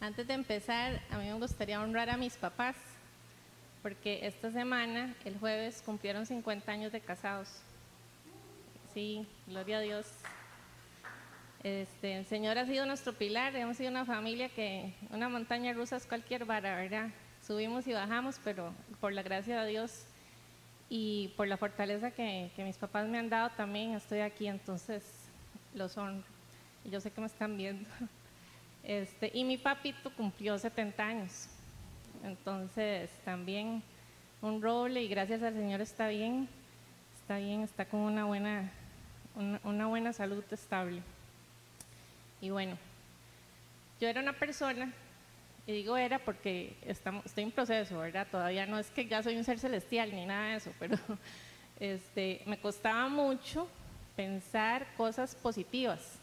Antes de empezar, a mí me gustaría honrar a mis papás, porque esta semana, el jueves, cumplieron 50 años de casados. Sí, gloria a Dios. Este, el Señor ha sido nuestro pilar, hemos sido una familia que una montaña rusa es cualquier vara, ¿verdad? Subimos y bajamos, pero por la gracia de Dios y por la fortaleza que, mis papás me han dado también estoy aquí, entonces los honro. Yo sé que me están viendo. Este, y mi papito cumplió 70 años, entonces también un roble y gracias al Señor está bien, está bien, está con una buena, una, una buena salud estable. Y bueno, yo era una persona, y digo era porque estamos, estoy en proceso, ¿verdad? Todavía no es que ya soy un ser celestial ni nada de eso, pero este, me costaba mucho pensar cosas positivas.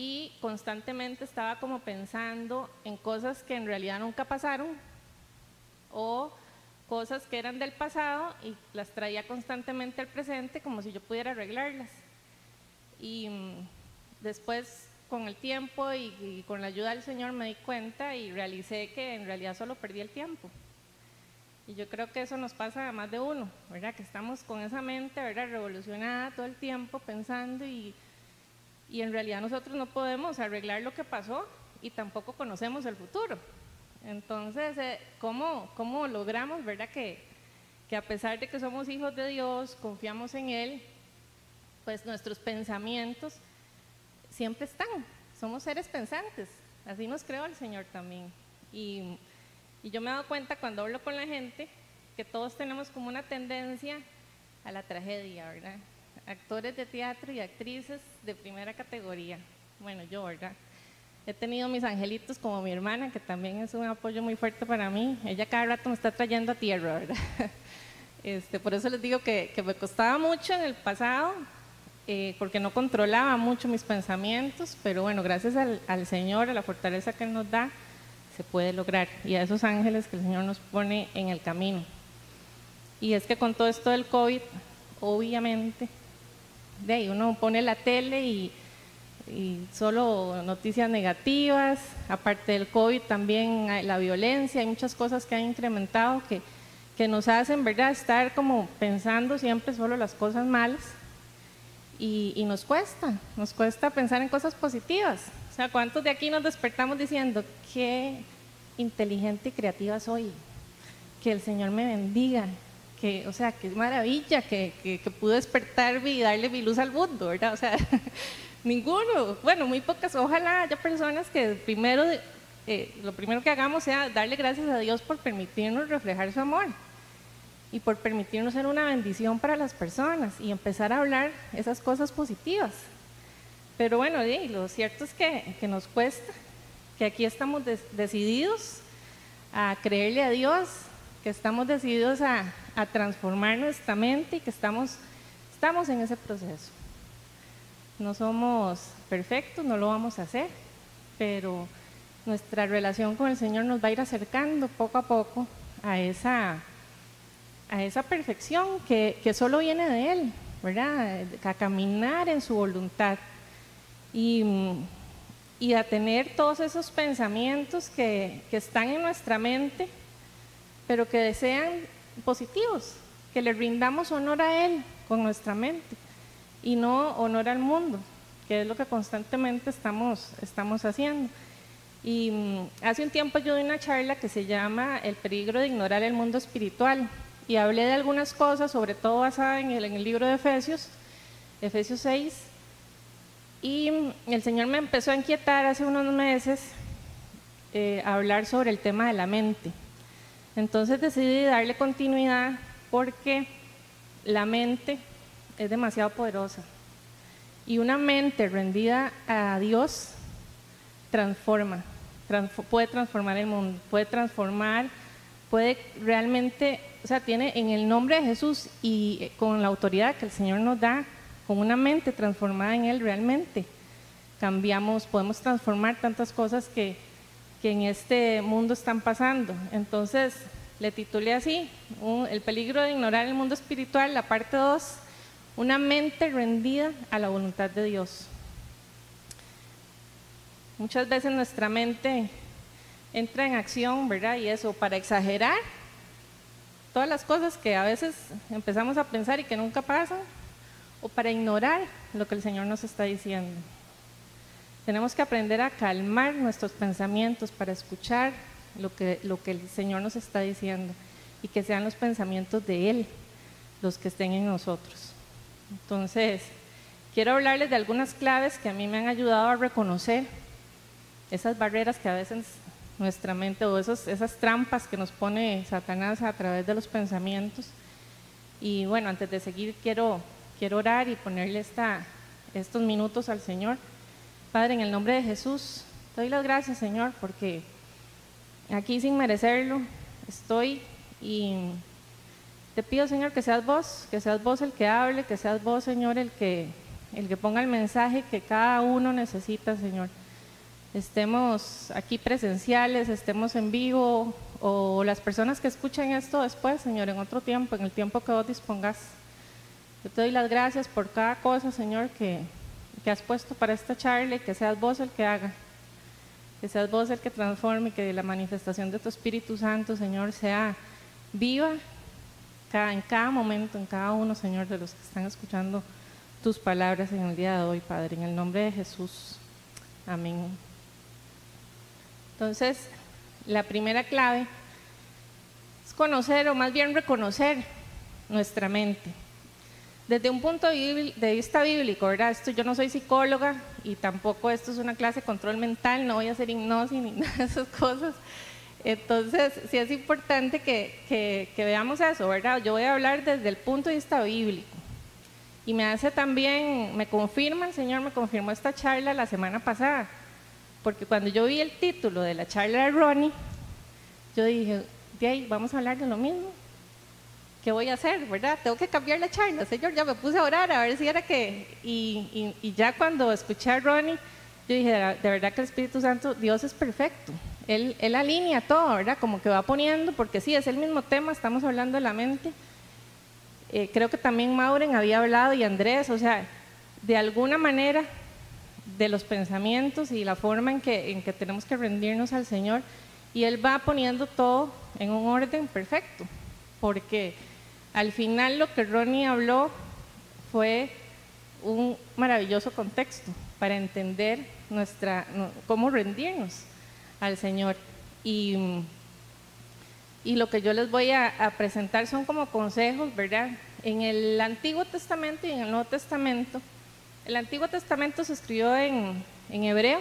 Y constantemente estaba como pensando en cosas que en realidad nunca pasaron o cosas que eran del pasado y las traía constantemente al presente como si yo pudiera arreglarlas. Y mm, después con el tiempo y, con la ayuda del Señor me di cuenta y realicé que en realidad solo perdí el tiempo. Y yo creo que eso nos pasa a más de uno, ¿verdad? Que estamos con esa mente, ¿verdad? Revolucionada todo el tiempo pensando y, y en realidad nosotros no podemos arreglar lo que pasó y tampoco conocemos el futuro. Entonces, eh, ¿cómo, ¿cómo, logramos, verdad? Que, que a pesar de que somos hijos de Dios, confiamos en Él, pues nuestros pensamientos siempre están. Somos seres pensantes. Así nos creó el Señor también. Y, y yo me he dado cuenta cuando hablo con la gente que todos tenemos como una tendencia a la tragedia, ¿verdad? Actores de teatro y actrices de primera categoría. Bueno, yo, ¿verdad? He tenido mis angelitos como mi hermana, que también es un apoyo muy fuerte para mí. Ella cada rato me está trayendo a tierra, ¿verdad? Este, por eso les digo que, que me costaba mucho en el pasado eh, porque no controlaba mucho mis pensamientos, pero bueno, gracias al, al, Señor, a la fortaleza que Él nos da, se puede lograr. Y a esos ángeles que el Señor nos pone en el camino. Y es que con todo esto del COVID, obviamente, de ahí uno pone la tele y, y solo noticias negativas, aparte del COVID también hay la violencia, hay muchas cosas que han incrementado que, que nos hacen, ¿verdad?, estar como pensando siempre solo las cosas malas y, nos cuesta, nos cuesta pensar en cosas positivas. O sea, ¿cuántos de aquí nos despertamos diciendo, qué inteligente y creativa soy? Que el Señor me bendiga, que, o sea, qué maravilla que, que, que pude despertarme y darle mi luz al mundo, ¿verdad? O sea, ninguno, bueno, muy pocas, ojalá haya personas que primero, eh, lo primero que hagamos sea darle gracias a Dios por permitirnos reflejar su amor y por permitirnos ser una bendición para las personas y empezar a hablar esas cosas positivas. Pero bueno, lo cierto es que, que, nos cuesta, que aquí estamos decididos a creerle a Dios, que estamos decididos a, a, transformar nuestra mente y que estamos, estamos en ese proceso. No somos perfectos, no lo vamos a hacer, pero nuestra relación con el Señor nos va a ir acercando poco a poco a esa a esa perfección que, que solo viene de Él, ¿verdad? A caminar en su voluntad y, y a tener todos esos pensamientos que, que, están en nuestra mente, pero que desean positivos, que le rindamos honor a Él con nuestra mente y no honor al mundo, que es lo que constantemente estamos, estamos haciendo. Y mm, hace un tiempo yo di una charla que se llama El peligro de ignorar el mundo espiritual y hablé de algunas cosas, sobre todo basada en el, libro de Efesios, Efesios 6, y el Señor me empezó a inquietar hace unos meses eh, a hablar sobre el tema de la mente. Entonces decidí darle continuidad porque la mente es demasiado poderosa. Y una mente rendida a Dios transforma, puede transformar el mundo, puede transformar, puede realmente o sea, tiene en el nombre de Jesús y eh, con la autoridad que el Señor nos da, con una mente transformada en Él realmente, cambiamos, podemos transformar tantas cosas que, que en este mundo están pasando. Entonces, le titulé así, El peligro de ignorar el mundo espiritual, la parte 2, una mente rendida a la voluntad de Dios. Muchas veces nuestra mente entra en acción, ¿verdad? Y eso, para exagerar todas las cosas que a veces empezamos a pensar y que nunca pasan, o para ignorar lo que el Señor nos está diciendo. Tenemos que aprender a calmar nuestros pensamientos para escuchar lo que, lo que el Señor nos está diciendo y que sean los pensamientos de Él los que estén en nosotros. Entonces, quiero hablarles de algunas claves que a mí me han ayudado a reconocer esas barreras que a veces nuestra mente o esos, esas trampas que nos pone Satanás a través de los pensamientos. Y bueno, antes de seguir quiero, quiero orar y ponerle esta, estos minutos al Señor. Padre, en el nombre de Jesús, te doy las gracias, Señor, porque aquí sin merecerlo estoy y te pido, Señor, que seas vos, que seas vos el que hable, que seas vos, Señor, el que, el que ponga el mensaje que cada uno necesita, Señor estemos aquí presenciales, estemos en vivo o las personas que escuchen esto después, Señor, en otro tiempo, en el tiempo que vos dispongas. Yo te doy las gracias por cada cosa, Señor, que, que has puesto para esta charla que seas vos el que haga, que seas vos el que transforme, que la manifestación de tu Espíritu Santo, Señor, sea viva en cada momento, en cada uno, Señor, de los que están escuchando tus palabras en el día de hoy, Padre, en el nombre de Jesús. Amén. Entonces, la primera clave es conocer o más bien reconocer nuestra mente. Desde un punto de vista bíblico, ¿verdad? Esto, yo no soy psicóloga y tampoco esto es una clase de control mental, no voy a hacer hipnosis ni nada de esas cosas. Entonces, sí es importante que, veamos eso, ¿verdad? Yo voy a hablar desde el punto de vista bíblico. Y me hace también, me confirma, el Señor me confirmó esta charla la semana pasada porque cuando yo vi el título de la charla de Ronnie, yo dije, de vamos a hablar de lo mismo. ¿Qué voy a hacer, verdad? Tengo que cambiar la charla. Señor, ya me puse a orar a ver si era que... Y, y, ya cuando escuché a Ronnie, yo dije, de verdad que el Espíritu Santo, Dios es perfecto. Él, él alinea todo, ¿verdad? Como que va poniendo, porque sí, es el mismo tema, estamos hablando de la mente. Eh, creo que también Mauren había hablado y Andrés, o sea, de alguna manera de los pensamientos y la forma en que, en que tenemos que rendirnos al Señor. Y Él va poniendo todo en un orden perfecto, porque al final lo que Ronnie habló fue un maravilloso contexto para entender nuestra, cómo rendirnos al Señor. Y, y lo que yo les voy a, a, presentar son como consejos, ¿verdad? En el Antiguo Testamento y en el Nuevo Testamento el Antiguo Testamento se escribió en, hebreo,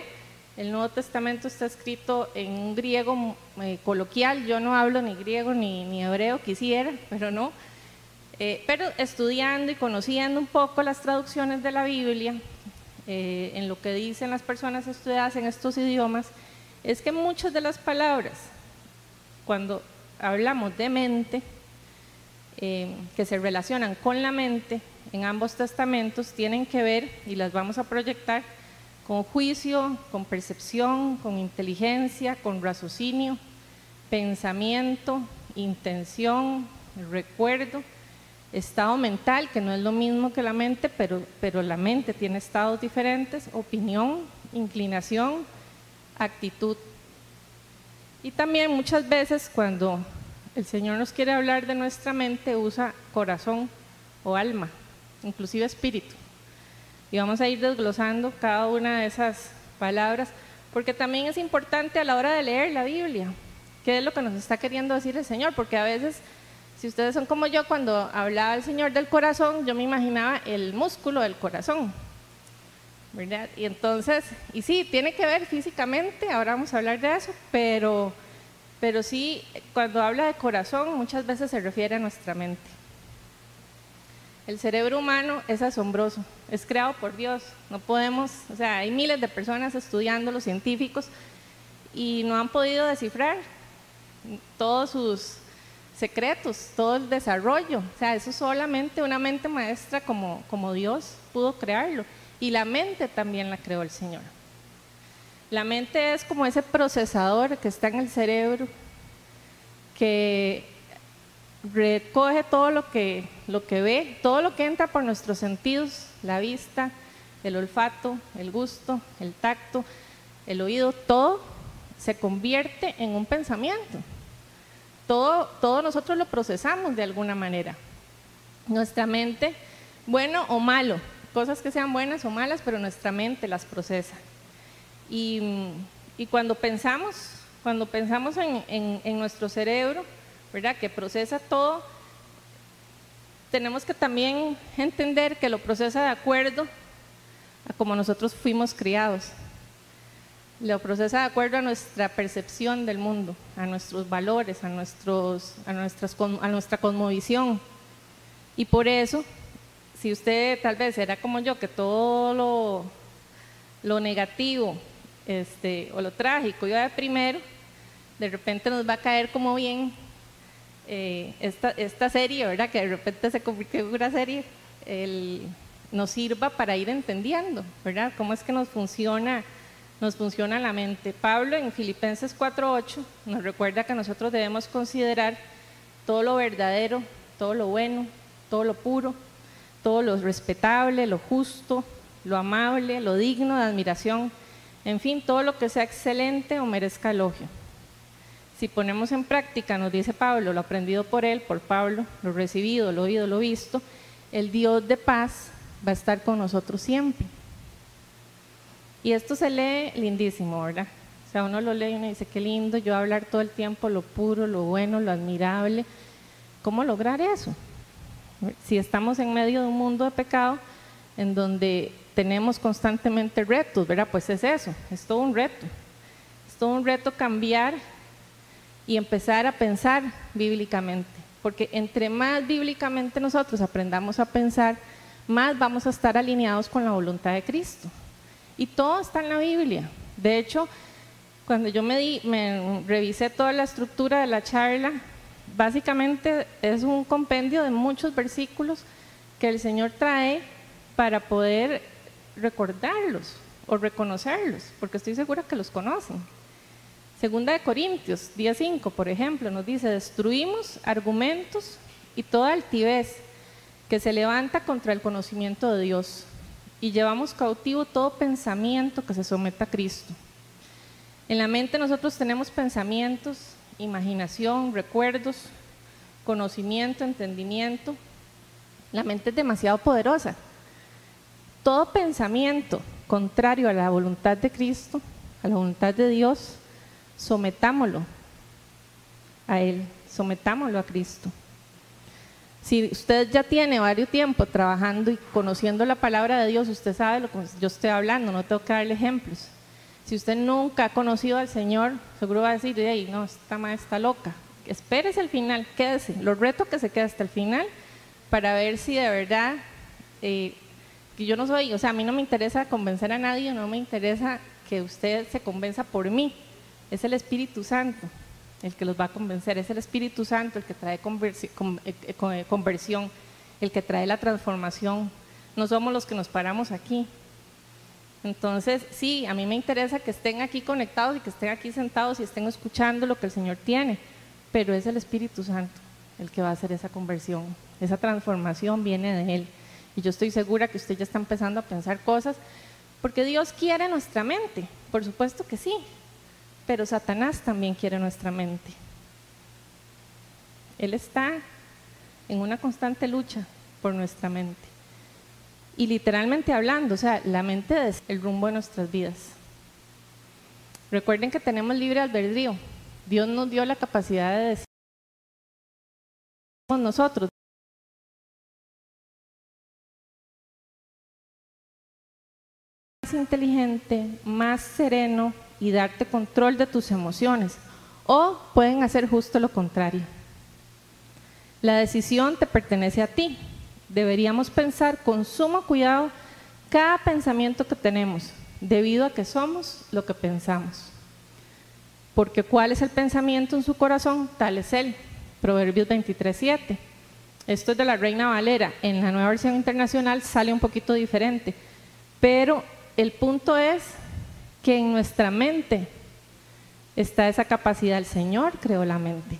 el Nuevo Testamento está escrito en un griego eh, coloquial, yo no hablo ni griego ni, hebreo, quisiera, pero no. Eh, pero estudiando y conociendo un poco las traducciones de la Biblia, eh, en lo que dicen las personas estudiadas en estos idiomas, es que muchas de las palabras, cuando hablamos de mente, que se relacionan con la mente, en ambos testamentos tienen que ver, y las vamos a proyectar, con juicio, con percepción, con inteligencia, con raciocinio, pensamiento, intención, recuerdo, estado mental, que no es lo mismo que la mente, pero, pero la mente tiene estados diferentes, opinión, inclinación, actitud. Y también muchas veces cuando el Señor nos quiere hablar de nuestra mente, usa corazón o alma inclusive espíritu. Y vamos a ir desglosando cada una de esas palabras, porque también es importante a la hora de leer la Biblia, qué es lo que nos está queriendo decir el Señor, porque a veces, si ustedes son como yo, cuando hablaba el Señor del corazón, yo me imaginaba el músculo del corazón, ¿verdad? Y entonces, y sí, tiene que ver físicamente, ahora vamos a hablar de eso, pero, pero sí, cuando habla de corazón, muchas veces se refiere a nuestra mente. El cerebro humano es asombroso, es creado por Dios. No podemos, o sea, hay miles de personas estudiando, los científicos, y no han podido descifrar todos sus secretos, todo el desarrollo. O sea, eso solamente una mente maestra como, como Dios pudo crearlo. Y la mente también la creó el Señor. La mente es como ese procesador que está en el cerebro, que recoge todo lo que, lo que ve, todo lo que entra por nuestros sentidos, la vista, el olfato, el gusto, el tacto, el oído, todo se convierte en un pensamiento. Todo, nosotros lo procesamos de alguna manera. Nuestra mente, bueno o malo, cosas que sean buenas o malas, pero nuestra mente las procesa. Y, cuando pensamos, cuando pensamos en, nuestro cerebro, ¿verdad? que procesa todo, tenemos que también entender que lo procesa de acuerdo a como nosotros fuimos criados. Lo procesa de acuerdo a nuestra percepción del mundo, a nuestros valores, a, nuestros, a, nuestras, a nuestra cosmovisión. Y por eso, si usted tal vez era como yo, que todo lo, lo negativo este, o lo trágico iba de primero, de repente nos va a caer como bien eh, esta, serie, ¿verdad? Que de repente se convirtió en una serie, nos sirva para ir entendiendo, ¿verdad? Cómo es que nos funciona nos funciona la mente. Pablo en Filipenses 4.8 nos recuerda que nosotros debemos considerar todo lo verdadero, todo lo bueno, todo lo puro, todo lo respetable, lo justo, lo amable, lo digno de admiración, en fin, todo lo que sea excelente o merezca elogio. Si ponemos en práctica, nos dice Pablo, lo aprendido por él, por Pablo, lo recibido, lo oído, lo visto, el Dios de paz va a estar con nosotros siempre. Y esto se lee lindísimo, ¿verdad? O sea, uno lo lee y uno dice, qué lindo, yo hablar todo el tiempo lo puro, lo bueno, lo admirable. ¿Cómo lograr eso? Si estamos en medio de un mundo de pecado en donde tenemos constantemente retos, ¿verdad? Pues es eso, es todo un reto. Es todo un reto cambiar y empezar a pensar bíblicamente. Porque entre más bíblicamente nosotros aprendamos a pensar, más vamos a estar alineados con la voluntad de Cristo. Y todo está en la Biblia. De hecho, cuando yo me, di, revisé toda la estructura de la charla, básicamente es un compendio de muchos versículos que el Señor trae para poder recordarlos o reconocerlos, porque estoy segura que los conocen. Segunda de Corintios, día 5, por ejemplo, nos dice, destruimos argumentos y toda altivez que se levanta contra el conocimiento de Dios y llevamos cautivo todo pensamiento que se someta a Cristo. En la mente nosotros tenemos pensamientos, imaginación, recuerdos, conocimiento, entendimiento. La mente es demasiado poderosa. Todo pensamiento contrario a la voluntad de Cristo, a la voluntad de Dios, sometámoslo a Él, sometámoslo a Cristo. Si usted ya tiene varios tiempo trabajando y conociendo la palabra de Dios, usted sabe lo que yo estoy hablando, no tengo que darle ejemplos. Si usted nunca ha conocido al Señor, seguro va a decir, no, esta madre está loca. Espérese al final, quédese. Lo reto que se quede hasta el final para ver si de verdad, eh, que yo no soy, o sea, a mí no me interesa convencer a nadie, no me interesa que usted se convenza por mí. Es el Espíritu Santo el que los va a convencer, es el Espíritu Santo el que trae eh, eh, eh, conversión, el que trae la transformación. No somos los que nos paramos aquí. Entonces, sí, a mí me interesa que estén aquí conectados y que estén aquí sentados y estén escuchando lo que el Señor tiene, pero es el Espíritu Santo el que va a hacer esa conversión. Esa transformación viene de Él. Y yo estoy segura que usted ya está empezando a pensar cosas, porque Dios quiere nuestra mente, por supuesto que sí, pero Satanás también quiere nuestra mente. Él está en una constante lucha por nuestra mente. Y literalmente hablando, o sea, la mente es el rumbo de nuestras vidas. Recuerden que tenemos libre albedrío. Dios nos dio la capacidad de decir nosotros. Más inteligente, más sereno, y darte control de tus emociones. O pueden hacer justo lo contrario. La decisión te pertenece a ti. Deberíamos pensar con sumo cuidado cada pensamiento que tenemos, debido a que somos lo que pensamos. Porque cuál es el pensamiento en su corazón, tal es él. Proverbios 23.7. Esto es de la Reina Valera. En la nueva versión internacional sale un poquito diferente. Pero el punto es que en nuestra mente está esa capacidad. El Señor creó la mente.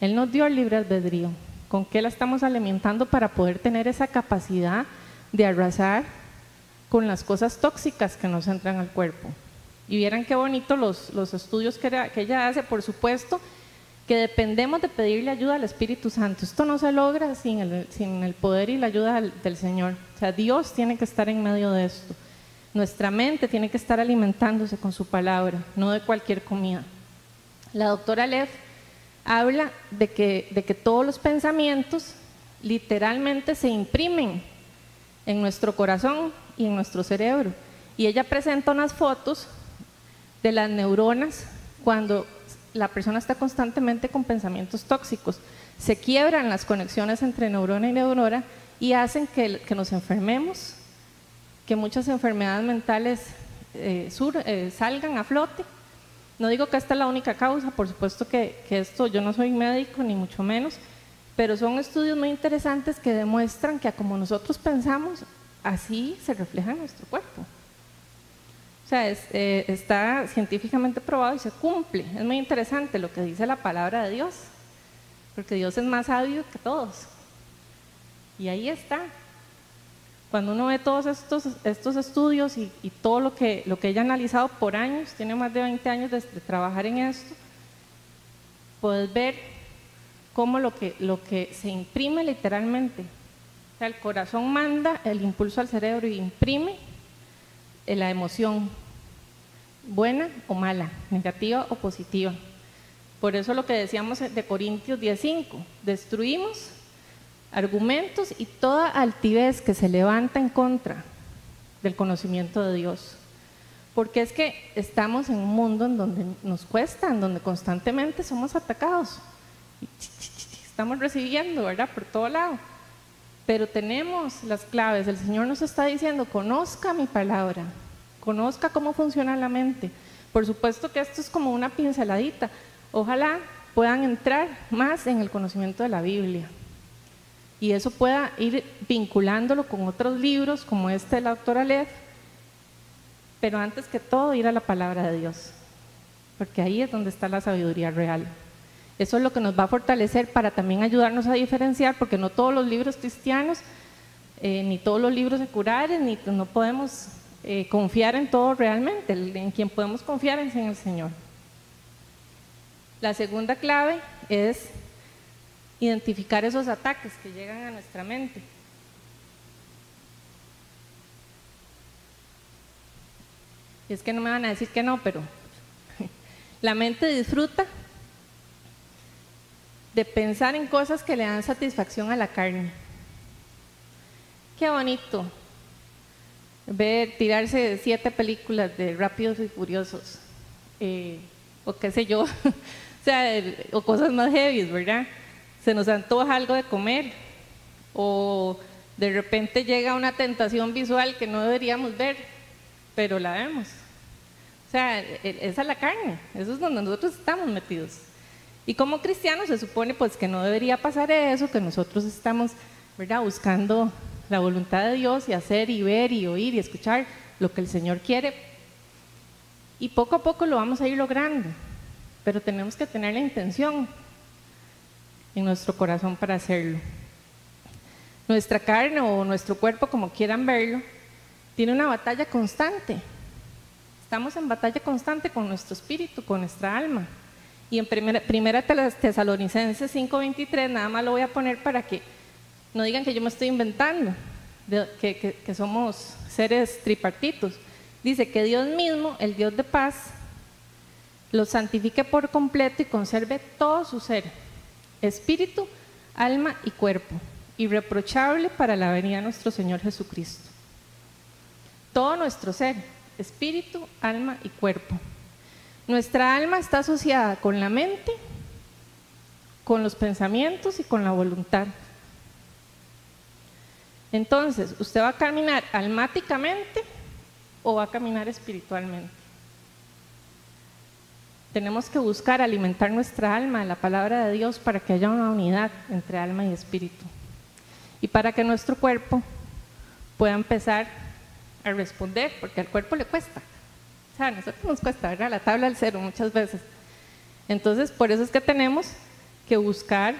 Él nos dio el libre albedrío. ¿Con qué la estamos alimentando para poder tener esa capacidad de arrasar con las cosas tóxicas que nos entran al cuerpo? Y vieran qué bonito los, los estudios que, que ella hace, por supuesto, que dependemos de pedirle ayuda al Espíritu Santo. Esto no se logra sin el, sin el poder y la ayuda del, Señor. O sea, Dios tiene que estar en medio de esto. Nuestra mente tiene que estar alimentándose con su palabra, no de cualquier comida. La doctora Lev habla de que, de que todos los pensamientos literalmente se imprimen en nuestro corazón y en nuestro cerebro. Y ella presenta unas fotos de las neuronas cuando la persona está constantemente con pensamientos tóxicos. Se quiebran las conexiones entre neurona y neurona y hacen que, nos enfermemos, que muchas enfermedades mentales eh, eh, salgan a flote. No digo que esta es la única causa, por supuesto que, que esto, yo no soy médico ni mucho menos, pero son estudios muy interesantes que demuestran que como nosotros pensamos, así se refleja en nuestro cuerpo. O sea, eh, está científicamente probado y se cumple. Es muy interesante lo que dice la palabra de Dios, porque Dios es más sabio que todos. Y ahí está. Cuando uno ve todos estos, estos estudios y, todo lo que, lo que ella ha analizado por años, tiene más de 20 años de, trabajar en esto, puedes ver cómo lo que, lo que se imprime literalmente. O sea, el corazón manda el impulso al cerebro y imprime la emoción, buena o mala, negativa o positiva. Por eso lo que decíamos de Corintios 10.5, destruimos argumentos y toda altivez que se levanta en contra del conocimiento de Dios. Porque es que estamos en un mundo en donde nos cuesta, en donde constantemente somos atacados. Estamos recibiendo, ¿verdad? Por todo lado pero tenemos las claves. El Señor nos está diciendo, conozca mi palabra, conozca cómo funciona la mente. Por supuesto que esto es como una pinceladita. Ojalá puedan entrar más en el conocimiento de la Biblia. Y eso pueda ir vinculándolo con otros libros como este de la doctora Lev, pero antes que todo ir a la palabra de Dios, porque ahí es donde está la sabiduría real. Eso es lo que nos va a fortalecer para también ayudarnos a diferenciar, porque no todos los libros cristianos, eh, ni todos los libros seculares, ni no podemos eh, confiar en todo realmente. En quien podemos confiar es en el Señor. La segunda clave es identificar esos ataques que llegan a nuestra mente. Y es que no me van a decir que no, pero la mente disfruta de pensar en cosas que le dan satisfacción a la carne. Qué bonito ver tirarse siete películas de Rápidos y Furiosos, eh, o qué sé yo, o sea, o cosas más heavy, ¿verdad? Se nos antoja algo de comer, o de repente llega una tentación visual que no deberíamos ver, pero la vemos. O sea, e, e, esa es la carne, eso es donde nosotros estamos metidos. Y como cristianos se supone pues que no debería pasar eso, que nosotros estamos ¿verdad? buscando la voluntad de Dios y hacer y ver y oír y escuchar lo que el Señor quiere. Y poco a poco lo vamos a ir logrando, pero tenemos que tener la intención en nuestro corazón para hacerlo. Nuestra carne o nuestro cuerpo, como quieran verlo, tiene una batalla constante. Estamos en batalla constante con nuestro espíritu, con nuestra alma. Y en primera, primera Tesalonicenses 5:23, nada más lo voy a poner para que no digan que yo me estoy inventando, que, que somos seres tripartitos. Dice que Dios mismo, el Dios de paz, lo santifique por completo y conserve todo su ser, espíritu, alma y cuerpo, irreprochable para la venida de nuestro Señor Jesucristo. Todo nuestro ser, espíritu, alma y cuerpo. Nuestra alma está asociada con la mente, con los pensamientos y con la voluntad. Entonces, ¿usted va a caminar almáticamente o va a caminar espiritualmente? Tenemos que buscar alimentar nuestra alma, la palabra de Dios, para que haya una unidad entre alma y espíritu. Y para que nuestro cuerpo pueda empezar a responder, porque al cuerpo le cuesta a nosotros nos cuesta, ¿verdad? La tabla del cero muchas veces. Entonces, por eso es que tenemos que buscar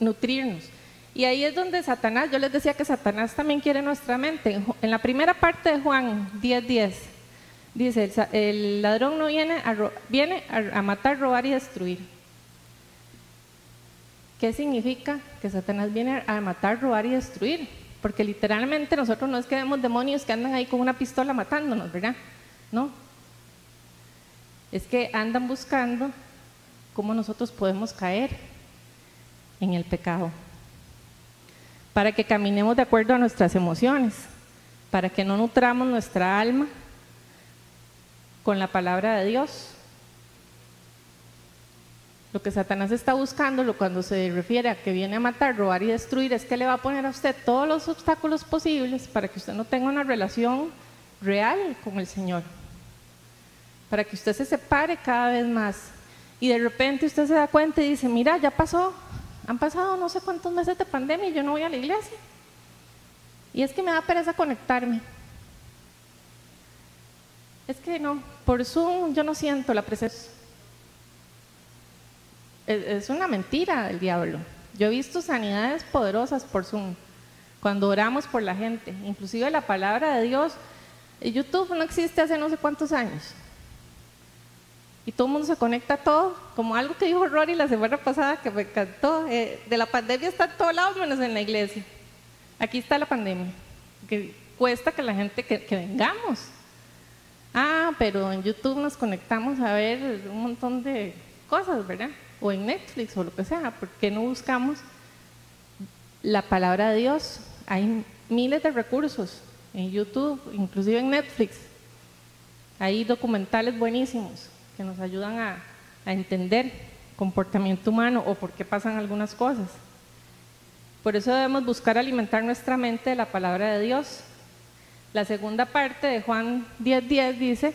nutrirnos. Y ahí es donde Satanás, yo les decía que Satanás también quiere nuestra mente. En la primera parte de Juan 10:10, Dice, el, ladrón no viene, a, viene a, matar, robar y destruir. ¿Qué significa que Satanás viene a matar, robar y destruir? Porque literalmente nosotros no es que vemos demonios que andan ahí con una pistola matándonos, ¿verdad? No. Es que andan buscando cómo nosotros podemos caer en el pecado. Para que caminemos de acuerdo a nuestras emociones, para que no nutramos nuestra alma con la palabra de Dios. Lo que Satanás está buscando cuando se refiere a que viene a matar, robar y destruir es que le va a poner a usted todos los obstáculos posibles para que usted no tenga una relación real con el Señor. Para que usted se separe cada vez más. Y de repente usted se da cuenta y dice, mira, ya pasó, han pasado no sé cuántos meses de pandemia y yo no voy a la iglesia. Y es que me da pereza conectarme. Es que no, por Zoom yo no siento la presencia. Es, una mentira del diablo. Yo he visto sanidades poderosas por Zoom, cuando oramos por la gente. Inclusive la palabra de Dios, YouTube no existe hace no sé cuántos años. Y todo el mundo se conecta a todo, como algo que dijo Rory la semana pasada que me encantó. Eh, de la pandemia está en todos lados menos en la iglesia. Aquí está la pandemia, que cuesta que la gente que vengamos Ah, pero en YouTube nos conectamos a ver un montón de cosas, ¿verdad? O en Netflix o lo que sea. ¿Por qué no buscamos la palabra de Dios? Hay miles de recursos en YouTube, inclusive en Netflix. Hay documentales buenísimos que nos ayudan a, a entender comportamiento humano o por qué pasan algunas cosas. Por eso debemos buscar alimentar nuestra mente de la palabra de Dios la segunda parte de Juan 10:10 dice,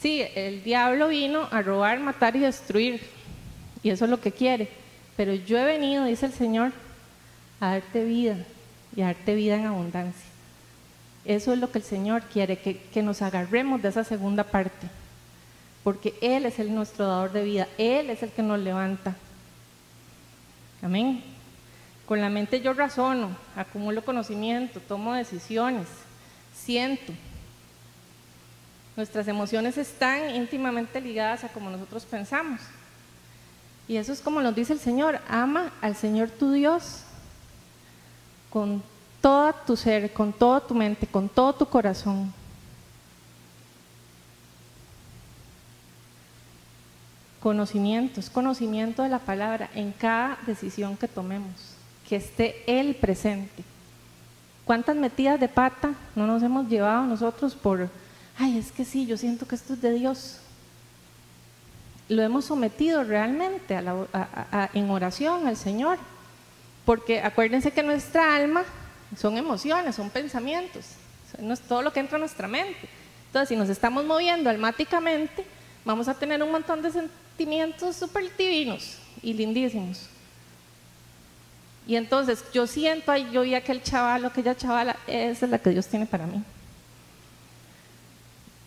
sí, el diablo vino a robar, matar y destruir, y eso es lo que quiere, pero yo he venido, dice el Señor, a darte vida y a darte vida en abundancia. Eso es lo que el Señor quiere, que, que nos agarremos de esa segunda parte, porque Él es el nuestro dador de vida, Él es el que nos levanta. Amén. Con la mente yo razono, acumulo conocimiento, tomo decisiones siento. Nuestras emociones están íntimamente ligadas a como nosotros pensamos. Y eso es como nos dice el Señor, ama al Señor tu Dios con todo tu ser, con toda tu mente, con todo tu corazón. Conocimiento, es conocimiento de la palabra en cada decisión que tomemos, que esté Él presente. ¿Cuántas metidas de pata no nos hemos llevado nosotros por, ay, es que sí, yo siento que esto es de Dios? Lo hemos sometido realmente en oración al Señor. Porque acuérdense que nuestra alma son emociones, son pensamientos, es todo lo que entra a nuestra mente. Entonces, si nos estamos moviendo almáticamente, vamos a tener un montón de sentimientos súper divinos y lindísimos. Y entonces yo siento, ahí yo vi aquel chaval, aquella chavala, esa es la que Dios tiene para mí.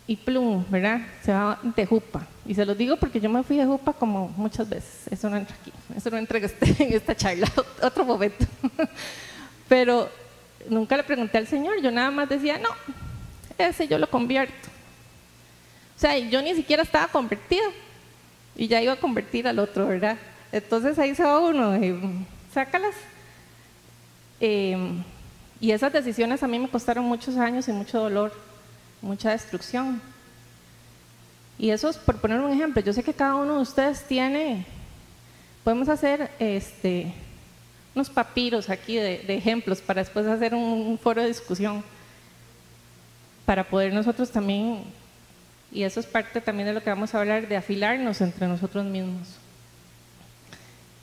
Y plum, ¿verdad? Se va de jupa. Y se lo digo porque yo me fui de jupa como muchas veces. Eso no entra aquí, eso no entra en, este, esta charla, otro momento. Pero nunca le pregunté al Señor, yo nada más decía, no, ese yo lo convierto. O sea, yo ni siquiera estaba convertido y ya iba a convertir al otro, ¿verdad? Entonces ahí se va uno, y, sácalas Em, y esas decisiones a mí me costaron muchos años y mucho dolor, mucha destrucción. Y eso es por poner un ejemplo. Yo sé que cada uno de ustedes tiene, podemos hacer este, unos papiros aquí de, ejemplos para después hacer un, foro de discusión, para poder nosotros también, y eso es parte también de lo que vamos a hablar, de afilarnos entre nosotros mismos.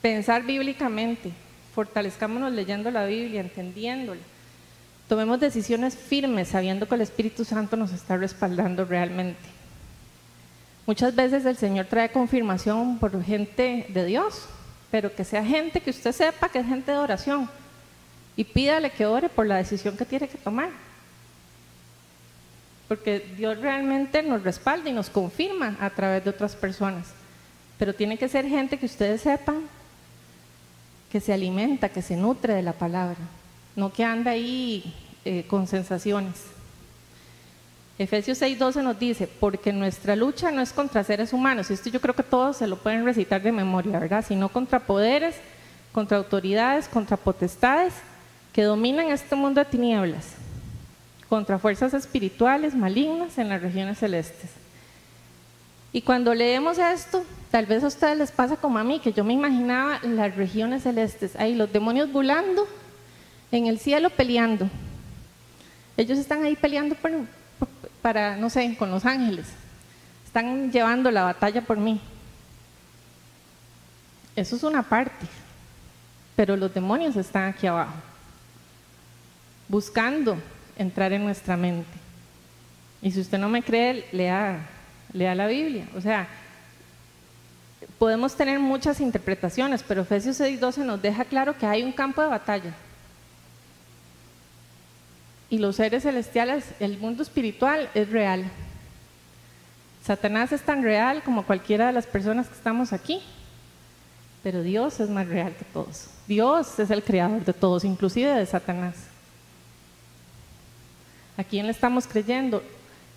Pensar bíblicamente, fortalezcámonos leyendo la Biblia, entendiéndola. Tomemos decisiones firmes sabiendo que el Espíritu Santo nos está respaldando realmente. Muchas veces el Señor trae confirmación por gente de Dios, pero que sea gente que usted sepa que es gente de oración y pídale que ore por la decisión que tiene que tomar. Porque Dios realmente nos respalda y nos confirma a través de otras personas. Pero tiene que ser gente que ustedes sepan que se alimenta, que se nutre de la palabra, no que anda ahí eh, con sensaciones. Efesios 6:12 nos dice, porque nuestra lucha no es contra seres humanos, esto yo creo que todos se lo pueden recitar de memoria, ¿verdad? Sino contra poderes, contra autoridades, contra potestades que dominan este mundo de tinieblas, contra fuerzas espirituales malignas en las regiones celestes. Y cuando leemos esto, tal vez a ustedes les pasa como a mí, que yo me imaginaba las regiones celestes, ahí los demonios volando, en el cielo peleando. Ellos están ahí peleando para, no sé, con los ángeles. Están llevando la batalla por mí. Eso es una parte, pero los demonios están aquí abajo, buscando entrar en nuestra mente. Y si usted no me cree, lea, lea la Biblia. O sea, podemos tener muchas interpretaciones, pero Efesios 6:12 nos deja claro que hay un campo de batalla y los seres celestiales, el mundo espiritual es real. Satanás es tan real como cualquiera de las personas que estamos aquí, pero Dios es más real que todos. Dios es el creador de todos, inclusive de Satanás. ¿A quién le estamos creyendo?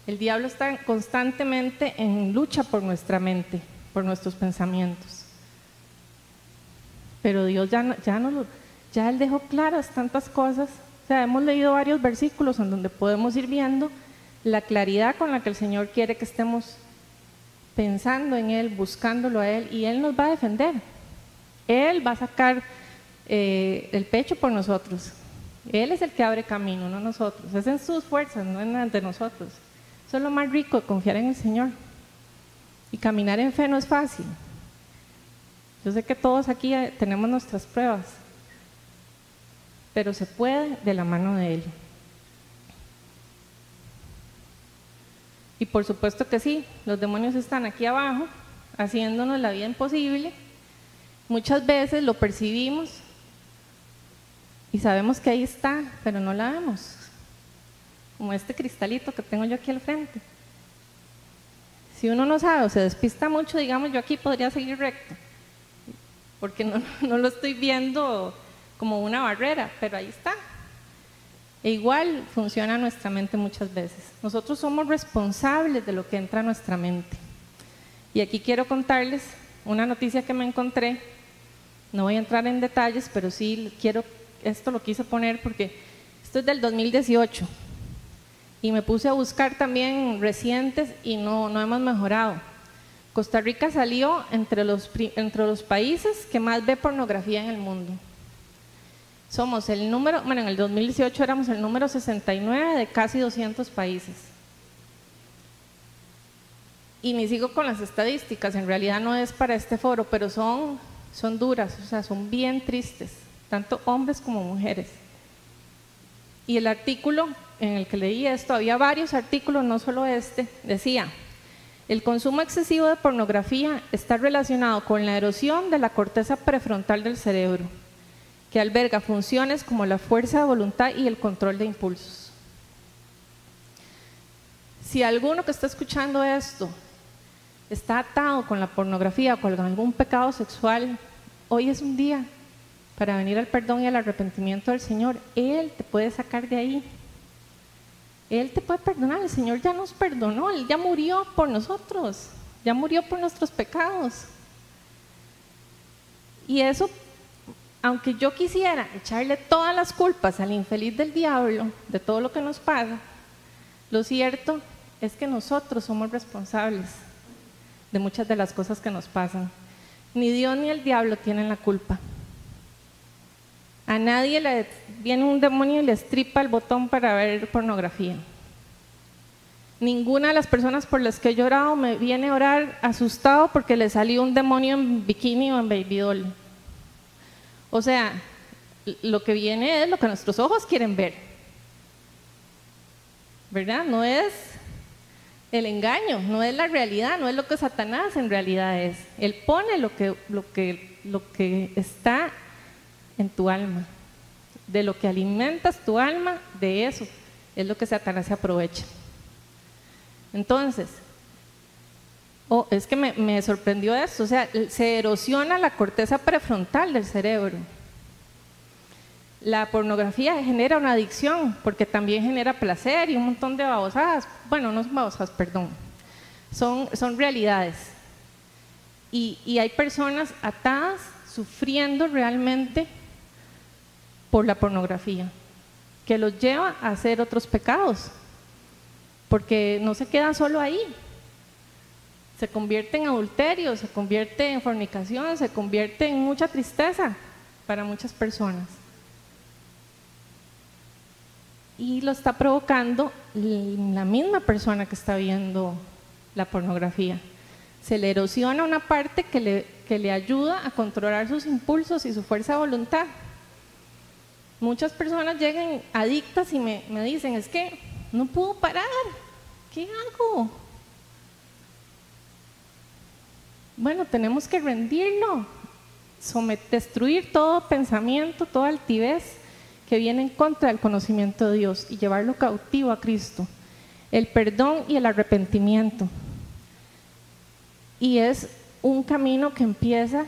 El diablo está constantemente en lucha por nuestra mente, por nuestros pensamientos. Pero Dios ya, ya, no, ya Él dejó claras tantas cosas o sea, hemos leído varios versículos en donde podemos ir viendo la claridad con la que el Señor quiere que estemos pensando en Él, buscándolo a Él, y Él nos va a defender. Él va a sacar eh, el pecho por nosotros. Él es el que abre camino, no nosotros. Es en sus fuerzas, no en de nosotros. Eso es lo más rico, confiar en el Señor. Y caminar en fe no es fácil. Yo sé que todos aquí eh, tenemos nuestras pruebas, pero se puede de la mano de Él. Y por supuesto que sí, los demonios están aquí abajo, haciéndonos la vida imposible. Muchas veces lo percibimos y sabemos que ahí está, pero no la vemos. Como este cristalito que tengo yo aquí al frente. Si uno no sabe o se despista mucho, digamos, yo aquí podría seguir recto, porque no, no lo estoy viendo como una barrera, pero ahí está. E igual funciona nuestra mente muchas veces. Nosotros somos responsables de lo que entra a nuestra mente. Y aquí quiero contarles una noticia que me encontré. No voy a entrar en detalles, pero sí quiero, esto lo quise poner porque esto es del 2018. Y me puse a buscar también recientes y no, no hemos mejorado. Costa Rica salió entre los, entre los países que más ve pornografía en el mundo. Somos el número, bueno, en el 2018 éramos el número 69 de casi 200 países. Y ni sigo con las estadísticas, en realidad no es para este foro, pero son, son duras, o sea, son bien tristes, tanto hombres como mujeres. Y el artículo en el que leí esto, había varios artículos, no solo este, decía, el consumo excesivo de pornografía está relacionado con la erosión de la corteza prefrontal del cerebro que alberga funciones como la fuerza de voluntad y el control de impulsos. Si alguno que está escuchando esto está atado con la pornografía o con algún pecado sexual, hoy es un día para venir al perdón y al arrepentimiento del Señor. Él te puede sacar de ahí. Él te puede perdonar. El Señor ya nos perdonó. Él ya murió por nosotros. Ya murió por nuestros pecados. Y eso aunque yo quisiera echarle todas las culpas al infeliz del diablo de todo lo que nos pasa, lo cierto es que nosotros somos responsables de muchas de las cosas que nos pasan. Ni Dios ni el diablo tienen la culpa. A nadie le viene un demonio y le estripa el botón para ver pornografía. Ninguna de las personas por las que he llorado me viene a orar asustado porque le salió un demonio en bikini o en baby doll. O sea, lo que viene es lo que nuestros ojos quieren ver. ¿Verdad? No es el engaño, no es la realidad, no es lo que Satanás en realidad es. Él pone lo que, lo que, lo que está en tu alma. De lo que alimentas tu alma, de eso es lo que Satanás se aprovecha. Entonces, Oh, es que me, sorprendió esto, o sea, se erosiona la corteza prefrontal del cerebro. La pornografía genera una adicción porque también genera placer y un montón de babosadas. Bueno, no son babosadas, perdón. Son, son realidades. Y, y hay personas atadas sufriendo realmente por la pornografía, que los lleva a hacer otros pecados, porque no se queda solo ahí, se convierte en adulterio, se convierte en fornicación, se convierte en mucha tristeza para muchas personas. Y lo está provocando la misma persona que está viendo la pornografía. Se le erosiona una parte que le, que le ayuda a controlar sus impulsos y su fuerza de voluntad. Muchas personas llegan adictas y me, me dicen, es que no puedo parar, ¿qué hago? Bueno, tenemos que rendirlo, destruir todo pensamiento, toda altivez que viene en contra del conocimiento de Dios y llevarlo cautivo a Cristo. El perdón y el arrepentimiento. Y es un camino que empieza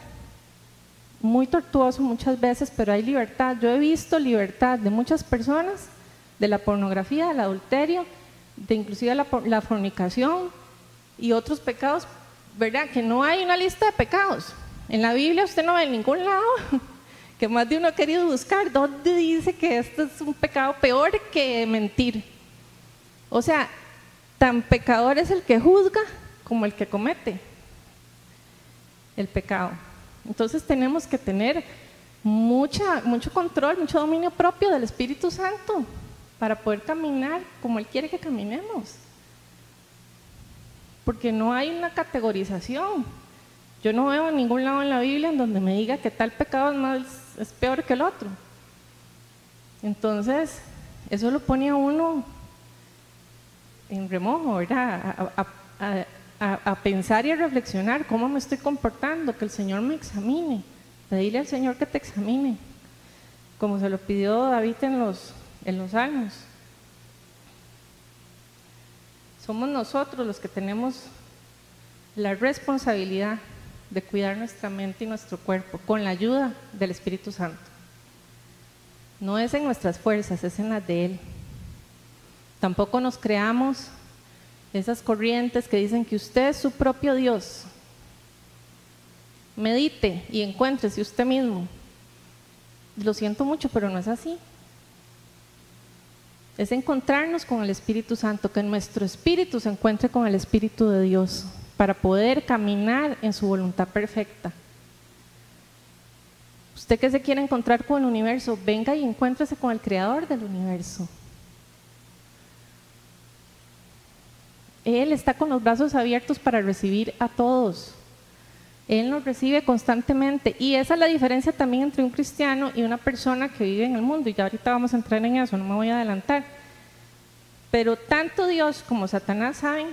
muy tortuoso muchas veces, pero hay libertad. Yo he visto libertad de muchas personas, de la pornografía, del adulterio, de inclusive la, la fornicación y otros pecados ¿verdad? Que no hay una lista de pecados. En la Biblia usted no ve en ningún lado que más de uno ha querido buscar dónde dice que esto es un pecado peor que mentir. O sea, tan pecador es el que juzga como el que comete el pecado. Entonces tenemos que tener mucha, mucho control, mucho dominio propio del Espíritu Santo para poder caminar como Él quiere que caminemos porque no hay una categorización. Yo no veo en ningún lado en la Biblia en donde me diga que tal pecado es, más, es peor que el otro. Entonces, eso lo pone a uno en remojo, ¿verdad? A, pensar y a reflexionar cómo me estoy comportando, que el Señor me examine, pedirle al Señor que te examine, como se lo pidió David en los, en los salmos. Somos nosotros los que tenemos la responsabilidad de cuidar nuestra mente y nuestro cuerpo con la ayuda del Espíritu Santo. No es en nuestras fuerzas, es en las de Él. Tampoco nos creamos esas corrientes que dicen que usted es su propio Dios. Medite y encuéntrese usted mismo. Lo siento mucho, pero no es así es encontrarnos con el Espíritu Santo, que nuestro espíritu se encuentre con el Espíritu de Dios para poder caminar en su voluntad perfecta. Usted que se quiere encontrar con el universo, venga y encuéntrese con el creador del universo. Él está con los brazos abiertos para recibir a todos. Él nos recibe constantemente. Y esa es la diferencia también entre un cristiano y una persona que vive en el mundo. Y ya ahorita vamos a entrar en eso, no me voy a adelantar. Pero tanto Dios como Satanás saben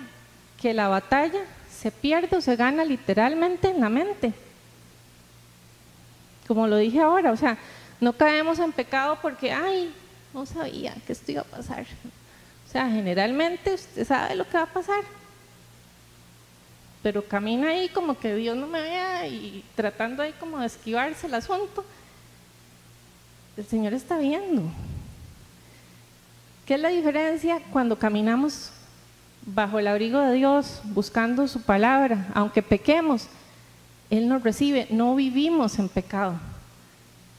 que la batalla se pierde o se gana literalmente en la mente. Como lo dije ahora, o sea, no caemos en pecado porque, ay, no sabía que esto iba a pasar. Sea, generalmente usted sabe lo que va a pasar pero camina ahí como que Dios no me vea y tratando ahí como de esquivarse el asunto. El Señor está viendo. ¿Qué es la diferencia cuando caminamos bajo el abrigo de Dios, buscando su palabra? Aunque pequemos, Él nos recibe. No vivimos en pecado.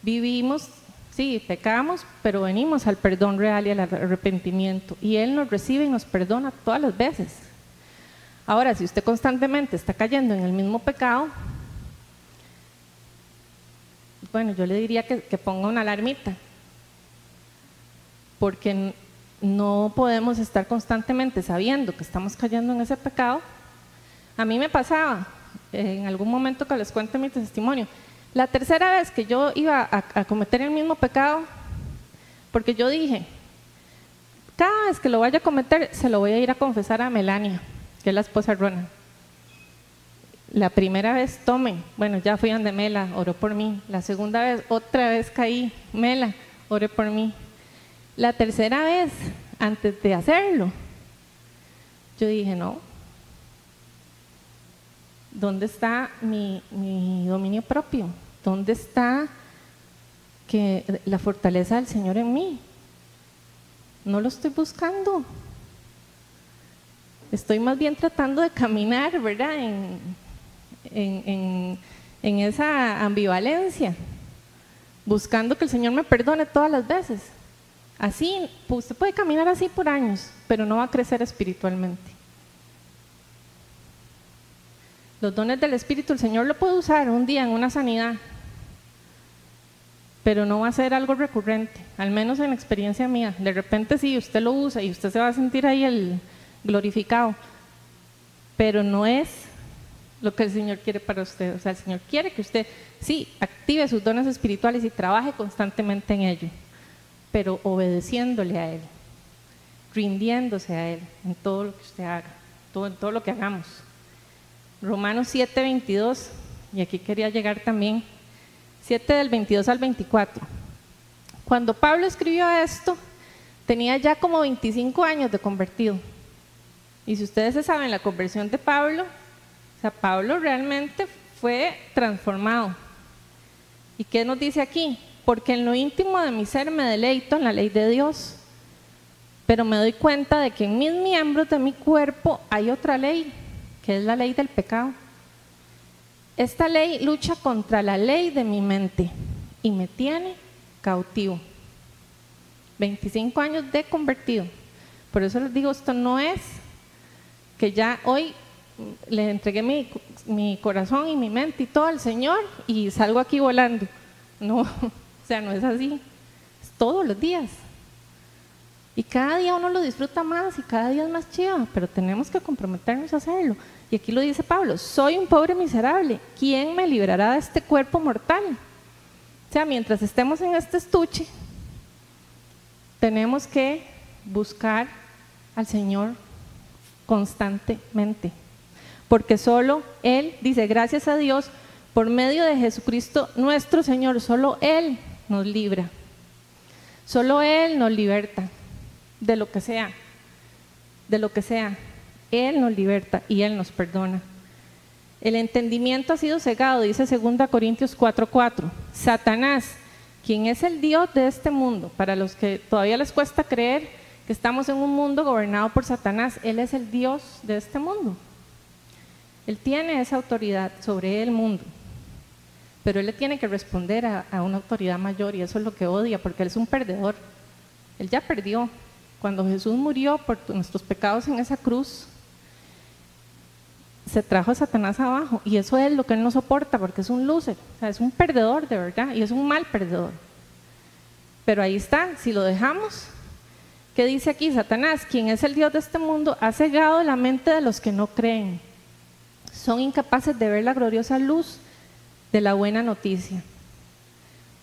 Vivimos, sí, pecamos, pero venimos al perdón real y al arrepentimiento. Y Él nos recibe y nos perdona todas las veces. Ahora, si usted constantemente está cayendo en el mismo pecado, bueno, yo le diría que, ponga una alarmita, porque no podemos estar constantemente sabiendo que estamos cayendo en ese pecado. A mí me pasaba, en algún momento que les cuente mi testimonio, la tercera vez que yo iba a cometer el mismo pecado, porque yo dije, cada vez que lo vaya a cometer, se lo voy a ir a confesar a Melania que es la esposa Rona. La primera vez tome, bueno, ya fui donde Mela, oró por mí. La segunda vez, otra vez caí, Mela, oré por mí. La tercera vez, antes de hacerlo, yo dije, no, ¿dónde está mi dominio propio? ¿Dónde está que la fortaleza del Señor en mí. No lo estoy buscando. Estoy más bien tratando de caminar, ¿verdad? En, en, en esa ambivalencia, buscando que el Señor me perdone todas las veces. Así, pues, usted puede caminar así por años, pero no va a crecer espiritualmente. Los dones del Espíritu, el Señor lo puede usar un día en una sanidad, pero no va a ser algo recurrente, al menos en experiencia mía. De repente sí, usted lo usa y usted se va a sentir ahí el glorificado, pero no es lo que el Señor quiere para usted. O sea, el Señor quiere que usted sí active sus dones espirituales y trabaje constantemente en ello, pero obedeciéndole a Él, rindiéndose a Él en todo lo que usted haga, todo, en todo lo que hagamos. Romanos 7, 22, y aquí quería llegar también, 7 del 22 al 24. Cuando Pablo escribió esto, tenía ya como 25 años de convertido. Y si ustedes se saben la conversión de Pablo, o sea, Pablo realmente fue transformado. ¿Y qué nos dice aquí? Porque en lo íntimo de mi ser me deleito en la ley de Dios, pero me doy cuenta de que en mis miembros de mi cuerpo hay otra ley que es la ley del pecado. Esta ley lucha contra la ley de mi mente y me tiene cautivo. 25 años de convertido. Por eso les digo, esto no es que ya hoy le entregué mi, corazón y mi mente y todo al Señor y salgo aquí volando. No, o sea, no es así. Es todos los días. Y cada día uno lo disfruta más y cada día es más chido, pero tenemos que comprometernos a hacerlo. Y aquí lo dice Pablo, soy un pobre miserable, ¿quién me librará de este cuerpo mortal? O sea, mientras estemos en este estuche, tenemos que buscar al Señor constantemente, porque solo Él, dice, gracias a Dios, por medio de Jesucristo nuestro Señor, solo Él nos libra, solo Él nos liberta de lo que sea, de lo que sea. Él nos liberta y Él nos perdona. El entendimiento ha sido cegado, dice 2 Corintios 4:4. Satanás, quien es el Dios de este mundo, para los que todavía les cuesta creer que estamos en un mundo gobernado por Satanás, Él es el Dios de este mundo. Él tiene esa autoridad sobre el mundo, pero Él le tiene que responder a, a una autoridad mayor y eso es lo que odia, porque Él es un perdedor. Él ya perdió, cuando Jesús murió por nuestros pecados en esa cruz, se trajo a Satanás abajo y eso es lo que él no soporta porque es un loser, es un perdedor de verdad y es un mal perdedor. Pero ahí está, si lo dejamos, ¿qué dice aquí? Satanás, quien es el Dios de este mundo, ha cegado la mente de los que no creen. Son incapaces de ver la gloriosa luz de la buena noticia.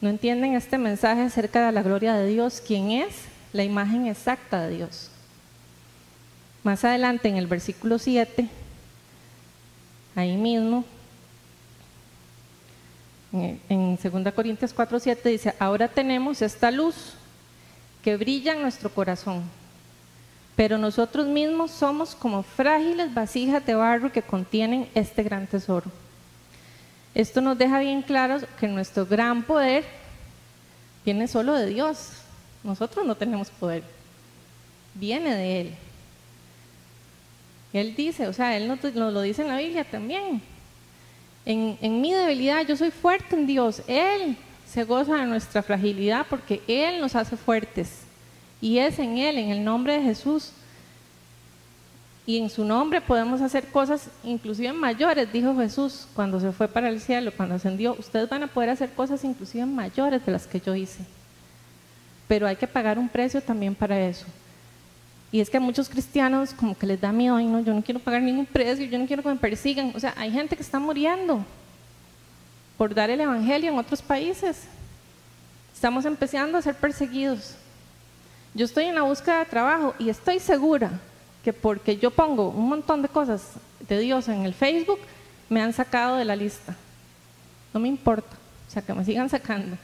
No entienden este mensaje acerca de la gloria de Dios, quién es la imagen exacta de Dios. Más adelante en el versículo 7, ahí mismo, en 2 Corintios 4, 7 dice, ahora tenemos esta luz que brilla en nuestro corazón, pero nosotros mismos somos como frágiles vasijas de barro que contienen este gran tesoro. Esto nos deja bien claro que nuestro gran poder viene solo de Dios, nosotros no tenemos poder. Viene de Él. Él dice, o sea, Él nos, lo dice en la Biblia también. En, en, mi debilidad yo soy fuerte en Dios. Él se goza de nuestra fragilidad porque Él nos hace fuertes. Y es en Él, en el nombre de Jesús. Y en su nombre podemos hacer cosas inclusive mayores, dijo Jesús cuando se fue para el cielo, cuando ascendió. Ustedes van a poder hacer cosas inclusive mayores de las que yo hice pero hay que pagar un precio también para eso. Y es que a muchos cristianos como que les da miedo, ay no, yo no quiero pagar ningún precio, yo no quiero que me persigan. O sea, hay gente que está muriendo por dar el Evangelio en otros países. Estamos empezando a ser perseguidos. Yo estoy en la búsqueda de trabajo y estoy segura que porque yo pongo un montón de cosas de Dios en el Facebook, me han sacado de la lista. No me importa, o sea, que me sigan sacando.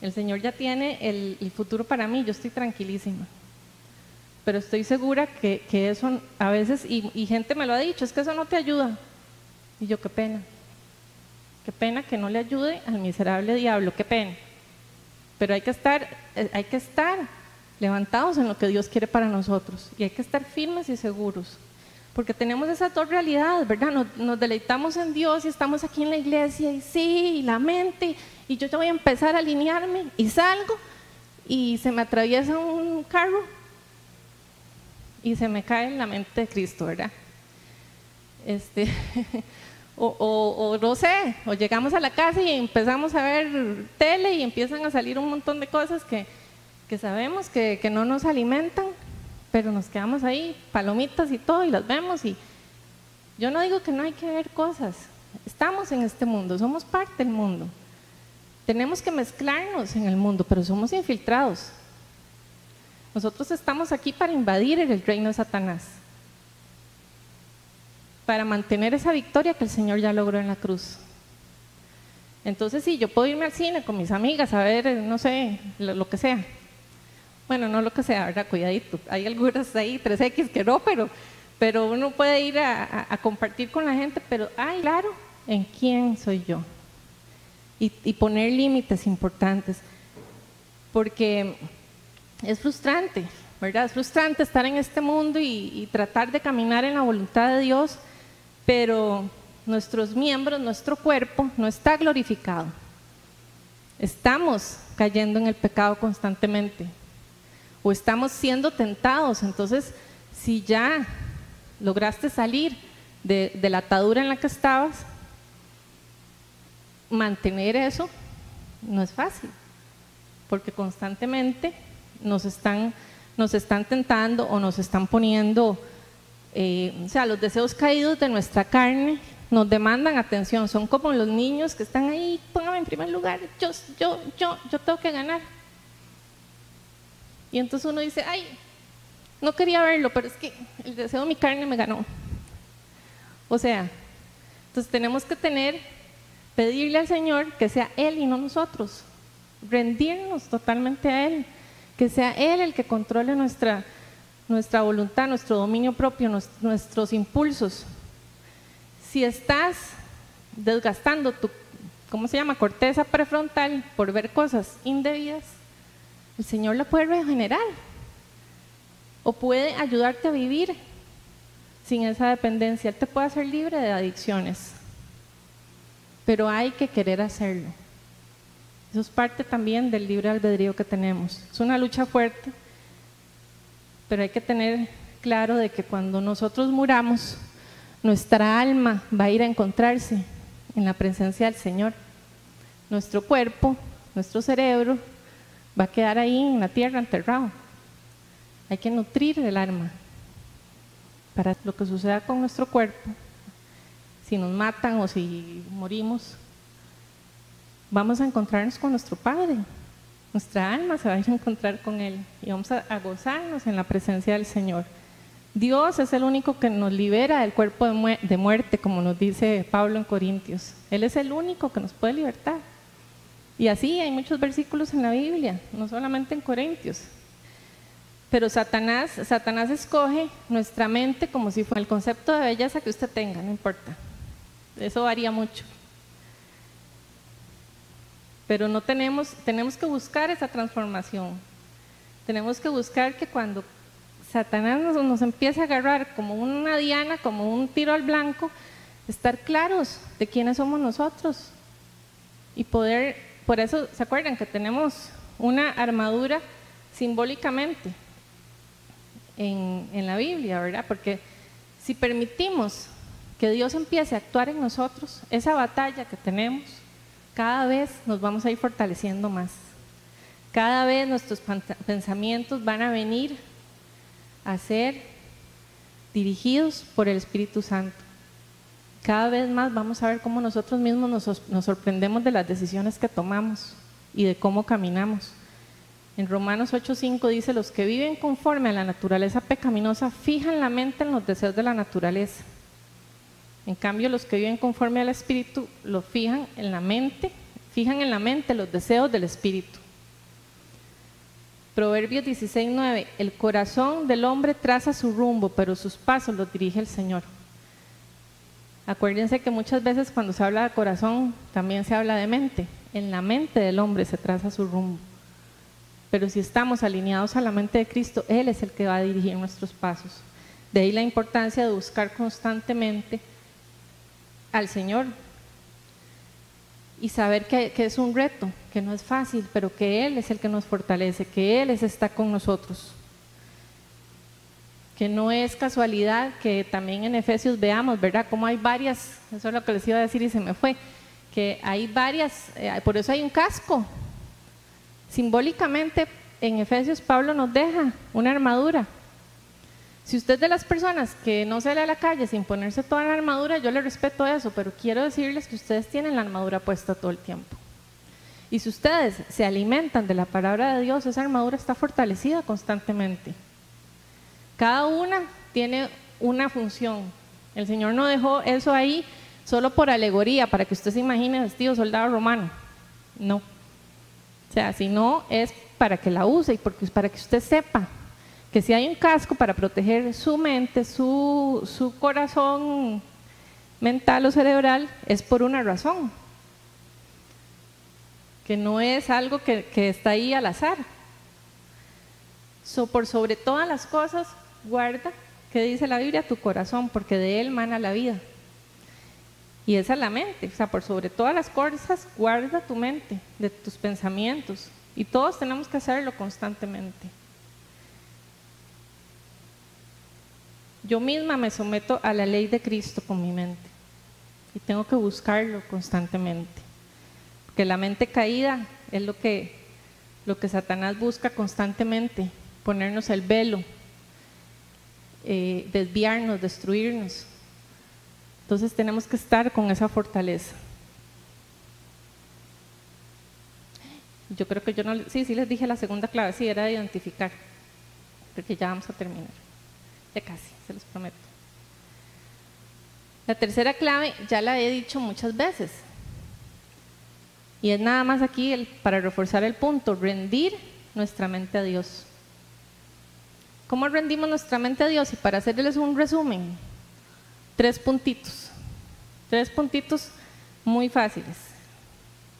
El Señor ya tiene el, futuro para mí, yo estoy tranquilísima. Pero estoy segura que, eso a veces, y, gente me lo ha dicho, es que eso no te ayuda. Y yo, qué pena. Qué pena que no le ayude al miserable diablo, qué pena. pero hay que estar, eh, hay que estar levantados en lo que Dios quiere para nosotros y hay que estar firmes y seguros. Porque tenemos esas dos realidades, ¿verdad? Nos, deleitamos en Dios y estamos aquí en la iglesia y sí, y la mente, y yo te voy a empezar a alinearme y salgo y se me atraviesa un carro y se me cae en la mente de Cristo, ¿verdad? Este, o, no sé, o llegamos a la casa y empezamos a ver tele y empiezan a salir un montón de cosas que, sabemos que, que, no nos alimentan, pero nos quedamos ahí, palomitas y todo, y las vemos. Y yo no digo que no hay que ver cosas, estamos en este mundo, somos parte del mundo. Tenemos que mezclarnos en el mundo, pero somos infiltrados. Nosotros estamos aquí para invadir el reino de Satanás, para mantener esa victoria que el Señor ya logró en la cruz. Entonces, sí, yo puedo irme al cine con mis amigas a ver, no sé, lo, que sea. Bueno, no lo que sea, ¿verdad? Cuidadito. Hay algunas ahí, 3X, que no, pero, pero uno puede ir a, a compartir con la gente, pero, ay, claro, ¿en quién soy yo? y, poner límites importantes, porque es frustrante, ¿verdad? Es frustrante estar en este mundo y, tratar de caminar en la voluntad de Dios, pero nuestros miembros, nuestro cuerpo no está glorificado. Estamos cayendo en el pecado constantemente o estamos siendo tentados. Entonces, si ya lograste salir de la atadura en la que estabas, mantener eso no es fácil, porque constantemente nos están, nos están tentando o nos están poniendo, eh, o sea, los deseos caídos de nuestra carne nos demandan atención, son como los niños que están ahí, póngame en primer lugar, yo, yo, yo, yo tengo que ganar. Y entonces uno dice, ay, no quería verlo, pero es que el deseo de mi carne me ganó. O sea, entonces tenemos que tener pedirle al Señor que sea Él y no nosotros, rendirnos totalmente a Él, que sea Él el que controle nuestra, nuestra voluntad, nuestro dominio propio, nuestros impulsos. Si estás desgastando tu, ¿cómo se llama?, corteza prefrontal por ver cosas indebidas, el Señor la puede regenerar o puede ayudarte a vivir sin esa dependencia. Él te puede hacer libre de adicciones pero hay que querer hacerlo. Eso es parte también del libre albedrío que tenemos. Es una lucha fuerte, pero hay que tener claro de que cuando nosotros muramos, nuestra alma va a ir a encontrarse en la presencia del Señor. Nuestro cuerpo, nuestro cerebro, va a quedar ahí en la tierra enterrado. Hay que nutrir el alma para lo que suceda con nuestro cuerpo, si nos matan o si morimos, vamos a encontrarnos con nuestro Padre. Nuestra alma se va a encontrar con Él y vamos a, gozarnos en la presencia del Señor. Dios es el único que nos libera del cuerpo de, de muerte, como nos dice Pablo en Corintios. Él es el único que nos puede libertar. Y así hay muchos versículos en la Biblia, no solamente en Corintios. Pero Satanás, Satanás escoge nuestra mente como si fuera el concepto de belleza que usted tenga, no importa. Eso varía mucho. Pero no tenemos, tenemos que buscar esa transformación. Tenemos que buscar que cuando Satanás nos, empiece a agarrar como una diana, como un tiro al blanco, estar claros de quiénes somos nosotros. Y poder, por eso, ¿se acuerdan que tenemos una armadura simbólicamente en, en la Biblia, verdad? Porque si permitimos que Dios empiece a actuar en nosotros, esa batalla que tenemos, cada vez nos vamos a ir fortaleciendo más. Cada vez nuestros pensamientos van a venir a ser dirigidos por el Espíritu Santo. Cada vez más vamos a ver cómo nosotros mismos nos, nos sorprendemos de las decisiones que tomamos y de cómo caminamos. En Romanos 8:5 dice, los que viven conforme a la naturaleza pecaminosa fijan la mente en los deseos de la naturaleza en cambio, los que viven conforme al Espíritu lo fijan en la mente, fijan en la mente los deseos del Espíritu. Proverbios 16:9, el corazón del hombre traza su rumbo, pero sus pasos los dirige el Señor. Acuérdense que muchas veces cuando se habla de corazón también se habla de mente. En la mente del hombre se traza su rumbo. Pero si estamos alineados a la mente de Cristo, Él es el que va a dirigir nuestros pasos. De ahí la importancia de buscar constantemente al Señor y saber que, es un reto, que no es fácil, pero que Él es el que nos fortalece, que Él es, está con nosotros. Que no es casualidad que también en Efesios veamos, ¿verdad? Como hay varias, eso es lo que les iba a decir y se me fue, que hay varias, eh, por eso hay un casco. Simbólicamente en Efesios Pablo nos deja una armadura si usted es de las personas que no sale a la calle sin ponerse toda la armadura, yo le respeto eso, pero quiero decirles que ustedes tienen la armadura puesta todo el tiempo. Y si ustedes se alimentan de la palabra de Dios, esa armadura está fortalecida constantemente. Cada una tiene una función. El Señor no dejó eso ahí solo por alegoría, para que usted se imagine vestido soldado romano. No. O sea, si no es para que la use y porque, para que usted sepa que si hay un casco para proteger su mente, su, corazón mental o cerebral, es por una razón, que no es algo que, está ahí al azar. Por sobre todas las cosas, guarda, que dice la Biblia, tu corazón, porque de él mana la vida. Y esa es la mente, o sea, por sobre todas las cosas, guarda tu mente, de tus pensamientos. Y todos tenemos que hacerlo constantemente. Yo misma me someto a la ley de Cristo con mi mente y tengo que buscarlo constantemente. Porque la mente caída es lo que, lo que Satanás busca constantemente, ponernos el velo, eh, desviarnos, destruirnos. Entonces tenemos que estar con esa fortaleza. Yo creo que yo no, sí, sí les dije la segunda clave, sí, era identificar, porque ya vamos a terminar. Ya casi se los prometo. La tercera clave ya la he dicho muchas veces. Y es nada más aquí para reforzar el punto, rendir nuestra mente a Dios. ¿Cómo rendimos nuestra mente a Dios? Y para hacerles un resumen, tres puntitos. Tres puntitos muy fáciles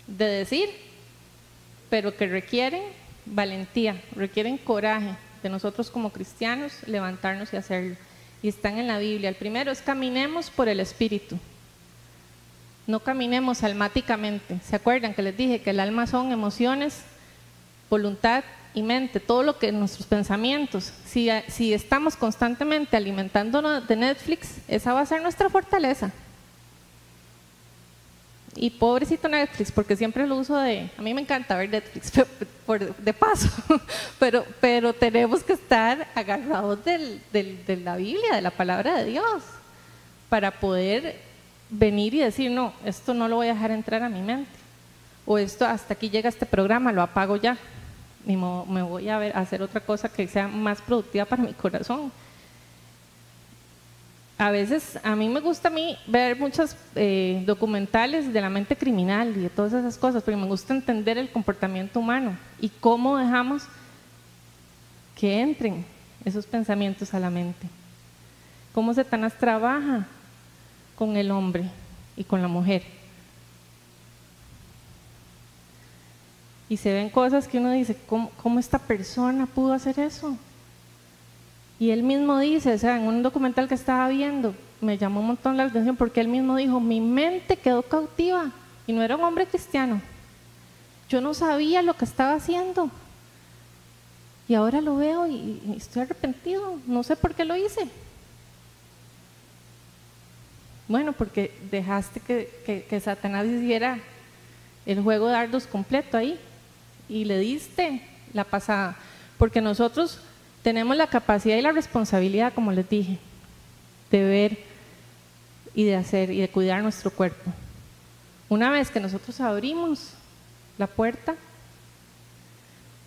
de decir, pero que requieren valentía, requieren coraje nosotros como cristianos levantarnos y hacerlo y están en la Biblia. El primero es caminemos por el Espíritu. No caminemos almáticamente. ¿Se acuerdan que les dije que el alma son emociones, voluntad y mente? Todo lo que nuestros pensamientos. Si, si estamos constantemente alimentándonos de Netflix, esa va a ser nuestra fortaleza. Y pobrecito Netflix, porque siempre lo uso de, a mí me encanta ver Netflix de paso, pero, pero tenemos que estar agarrados del, de la Biblia, de la palabra de Dios, para poder venir y decir, no, esto no lo voy a dejar entrar a mi mente, o esto hasta aquí llega este programa, lo apago ya, y me voy a, ver, a hacer otra cosa que sea más productiva para mi corazón a veces a mí me gusta mí ver muchos eh, documentales de la mente criminal y de todas esas cosas, porque me gusta entender el comportamiento humano y cómo dejamos que entren esos pensamientos a la mente. Cómo Satanás trabaja con el hombre y con la mujer. Y se ven cosas que uno dice, ¿cómo, cómo esta persona pudo hacer eso? Y él mismo dice, o sea, en un documental que estaba viendo, me llamó un montón la atención porque él mismo dijo, mi mente quedó cautiva y no era un hombre cristiano. Yo no sabía lo que estaba haciendo. Y ahora lo veo y, estoy arrepentido. No sé por qué lo hice. Bueno, porque dejaste que, que Satanás hiciera el juego de dardos completo ahí y le diste la pasada. Porque nosotros tenemos la capacidad y la responsabilidad, como les dije, de ver y de hacer y de cuidar nuestro cuerpo. Una vez que nosotros abrimos la puerta,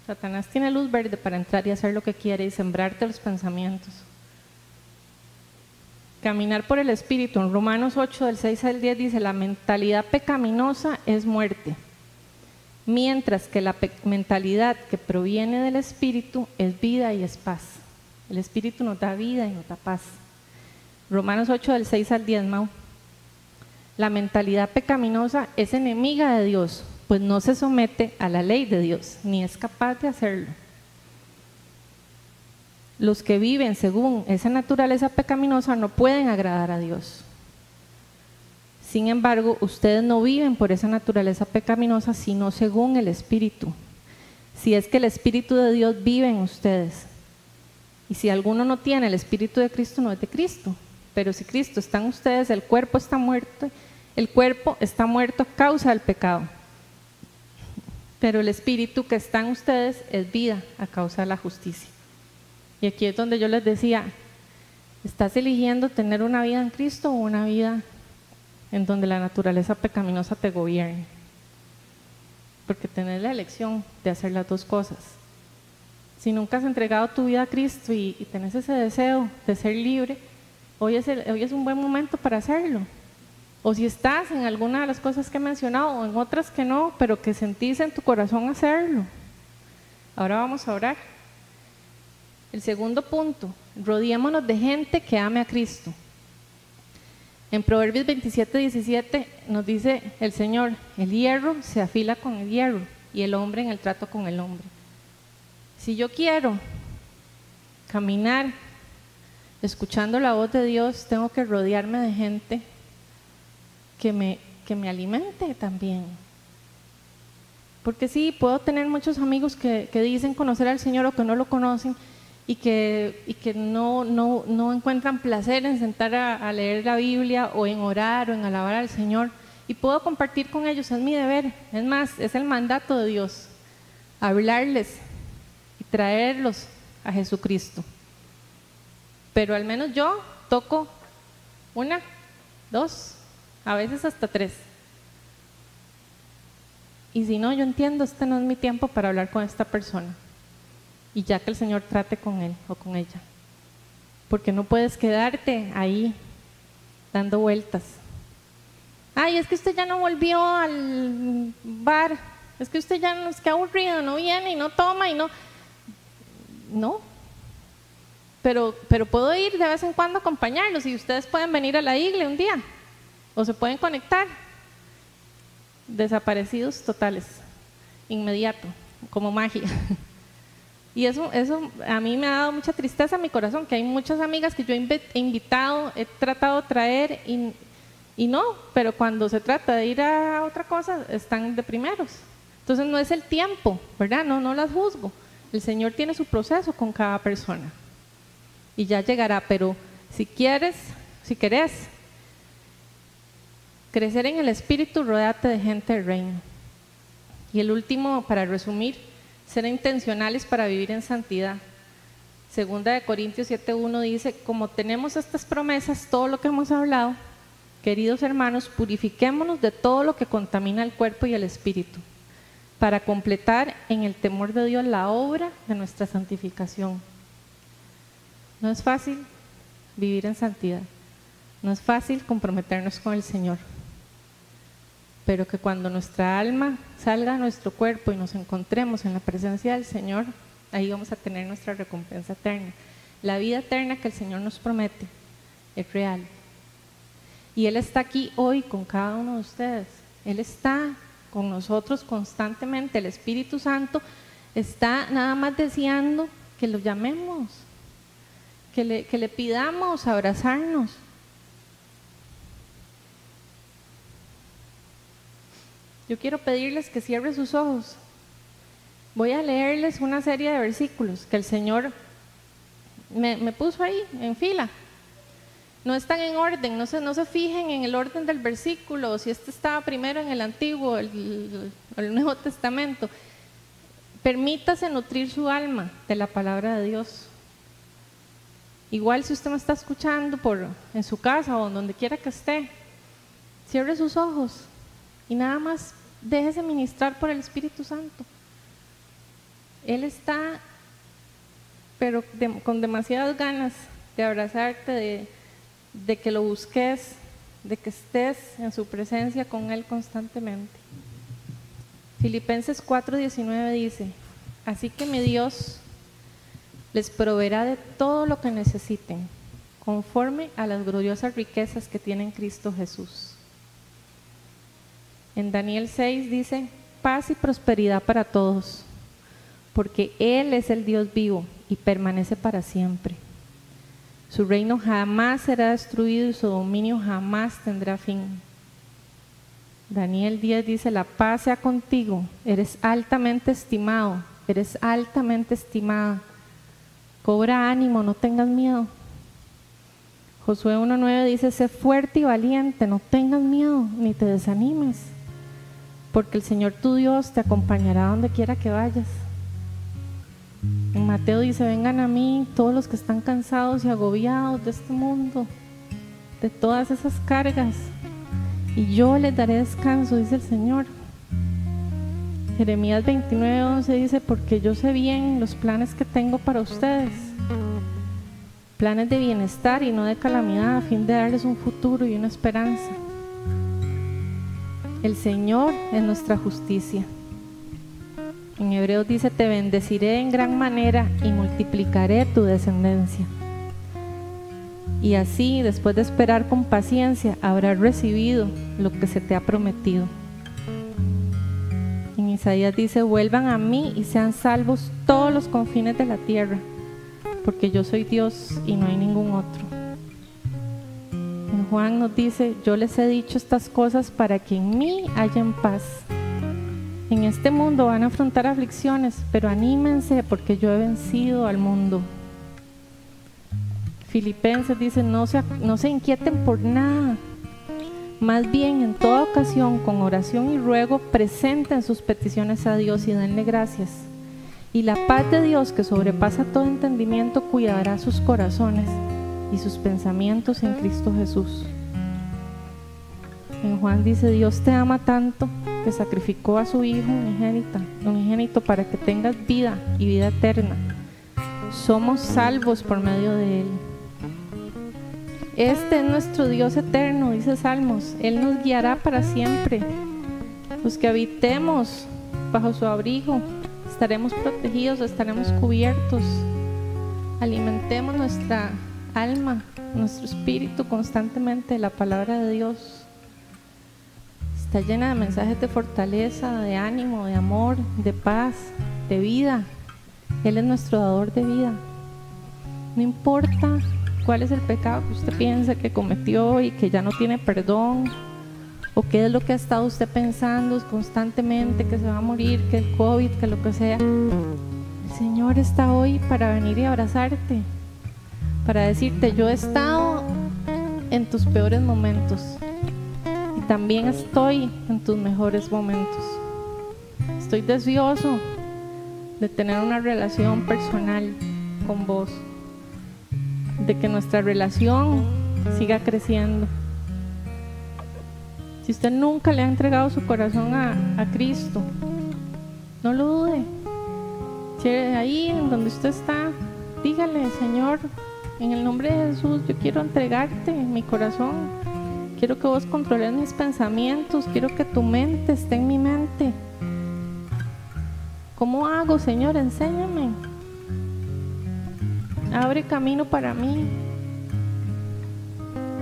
Satanás tiene luz verde para entrar y hacer lo que quiere y sembrarte los pensamientos. Caminar por el Espíritu, en Romanos 8 del 6 al 10 dice, la mentalidad pecaminosa es muerte mientras que la mentalidad que proviene del Espíritu es vida y es paz. El Espíritu nos da vida y nos da paz. Romanos 8 del 6 al 10, Mau. La mentalidad pecaminosa es enemiga de Dios, pues no se somete a la ley de Dios, ni es capaz de hacerlo. Los que viven según esa naturaleza pecaminosa no pueden agradar a Dios. Sin embargo, ustedes no viven por esa naturaleza pecaminosa, sino según el Espíritu. Si es que el Espíritu de Dios vive en ustedes. Y si alguno no tiene el Espíritu de Cristo, no es de Cristo. Pero si Cristo está en ustedes, el cuerpo está muerto, el cuerpo está muerto a causa del pecado. Pero el Espíritu que está en ustedes es vida a causa de la justicia. Y aquí es donde yo les decía, ¿estás eligiendo tener una vida en Cristo o una vida en donde la naturaleza pecaminosa te gobierne? Porque tenés la elección de hacer las dos cosas. Si nunca has entregado tu vida a Cristo y, tenés ese deseo de ser libre, hoy es, hoy es un buen momento para hacerlo. O si estás en alguna de las cosas que he mencionado o en otras que no, pero que sentís en tu corazón hacerlo. Ahora vamos a orar. El segundo punto, rodeémonos de gente que ame a Cristo. En Proverbios 27, 17 nos dice el Señor, el hierro se afila con el hierro y el hombre en el trato con el hombre. Si yo quiero caminar escuchando la voz de Dios, tengo que rodearme de gente que me, que me alimente también. Porque sí, puedo tener muchos amigos que, dicen conocer al Señor o que no lo conocen y que, y que no, no, no, encuentran placer en sentar a, leer la Biblia o en orar o en alabar al Señor. Y puedo compartir con ellos, es mi deber. Es más, es el mandato de Dios, hablarles y traerlos a Jesucristo. Pero al menos yo toco una, dos, a veces hasta tres. Y si no, yo entiendo, este no es mi tiempo para hablar con esta persona. Y ya que el Señor trate con él o con ella. Porque no puedes quedarte ahí dando vueltas. Ay, es que usted ya no volvió al bar. Es que usted ya no es que aburrido, no viene y no toma y no. No. Pero, pero puedo ir de vez en cuando a acompañarlos y ustedes pueden venir a la iglesia un día o se pueden conectar. Desaparecidos totales, inmediato, como magia. Y eso, eso a mí me ha dado mucha tristeza a mi corazón, que hay muchas amigas que yo he invitado, he tratado de traer y, y no, pero cuando se trata de ir a otra cosa, están de primeros. Entonces no es el tiempo, ¿verdad? No, no las juzgo. El Señor tiene su proceso con cada persona. Y ya llegará, pero si quieres, si querés Crecer en el espíritu, rodeate de gente del reino. Y el último, para resumir, ser intencionales para vivir en santidad. Segunda de Corintios 7.1 dice, como tenemos estas promesas, todo lo que hemos hablado, queridos hermanos, purifiquémonos de todo lo que contamina el cuerpo y el espíritu, para completar en el temor de Dios la obra de nuestra santificación. No es fácil vivir en santidad, no es fácil comprometernos con el Señor pero que cuando nuestra alma salga a nuestro cuerpo y nos encontremos en la presencia del Señor, ahí vamos a tener nuestra recompensa eterna. La vida eterna que el Señor nos promete es real. Y Él está aquí hoy con cada uno de ustedes. Él está con nosotros constantemente. El Espíritu Santo está nada más deseando que lo llamemos, que le, que le pidamos abrazarnos Yo quiero pedirles que cierren sus ojos. Voy a leerles una serie de versículos que el Señor me, puso ahí en fila. No están en orden, no se, no se fijen en el orden del versículo, si este estaba primero en el Antiguo, el, el Nuevo Testamento. Permítase nutrir su alma de la palabra de Dios. Igual si usted me está escuchando por, en su casa o donde quiera que esté, cierre sus ojos y nada más déjese ministrar por el Espíritu Santo. Él está, pero con demasiadas ganas de abrazarte, de, que lo busques, de que estés en su presencia con Él constantemente. Filipenses 4:19 dice, así que mi Dios les proveerá de todo lo que necesiten, conforme a las gloriosas riquezas que tiene en Cristo Jesús. En Daniel 6 dice, paz y prosperidad para todos, porque Él es el Dios vivo y permanece para siempre. Su reino jamás será destruido y su dominio jamás tendrá fin. Daniel 10 dice, la paz sea contigo, eres altamente estimado, eres altamente estimada. Cobra ánimo, no tengas miedo. Josué 1.9 dice, sé fuerte y valiente, no tengas miedo, ni te desanimes, porque el Señor tu Dios te acompañará donde quiera que vayas. En Mateo dice, vengan a mí todos los que están cansados y agobiados de este mundo, de todas esas cargas, y yo les daré descanso, dice el Señor. Jeremías 29, dice, porque yo sé bien los planes que tengo para ustedes, planes de bienestar y no de calamidad, a fin de darles un futuro y una esperanza. El Señor es nuestra justicia. En Hebreos dice, te bendeciré en gran manera y multiplicaré tu descendencia. Y así, después de esperar con paciencia, habrás recibido lo que se te ha prometido. En Isaías dice, vuelvan a mí y sean salvos todos los confines de la tierra, porque yo soy Dios y no hay ningún otro. Juan nos dice, yo les he dicho estas cosas para que en mí hayan paz. En este mundo van a afrontar aflicciones, pero anímense porque yo he vencido al mundo. Filipenses dice, no se, no se inquieten por nada. Más bien, en toda ocasión, con oración y ruego, presenten sus peticiones a Dios y denle gracias. Y la paz de Dios, que sobrepasa todo entendimiento, cuidará sus corazones y sus pensamientos en Cristo Jesús. En Juan dice, Dios te ama tanto que sacrificó a su Hijo unigénito, unigénito para que tengas vida y vida eterna. Somos salvos por medio de Él. Este es nuestro Dios eterno, dice Salmos. Él nos guiará para siempre. Los que habitemos bajo su abrigo estaremos protegidos, estaremos cubiertos. Alimentemos nuestra alma, nuestro espíritu constantemente la palabra de Dios está llena de mensajes de fortaleza, de ánimo, de amor, de paz, de vida. Él es nuestro dador de vida. No importa cuál es el pecado que usted piensa que cometió y que ya no tiene perdón, o qué es lo que ha estado usted pensando constantemente, que se va a morir, que el COVID, que lo que sea. El Señor está hoy para venir y abrazarte, para decirte, yo he estado en tus peores momentos también estoy en tus mejores momentos. Estoy deseoso de tener una relación personal con vos, de que nuestra relación siga creciendo. Si usted nunca le ha entregado su corazón a, Cristo, no lo dude. Si ahí en donde usted está, dígale, Señor, en el nombre de Jesús, yo quiero entregarte mi corazón Quiero que vos controles mis pensamientos. Quiero que tu mente esté en mi mente. ¿Cómo hago, Señor? Enséñame. Abre camino para mí.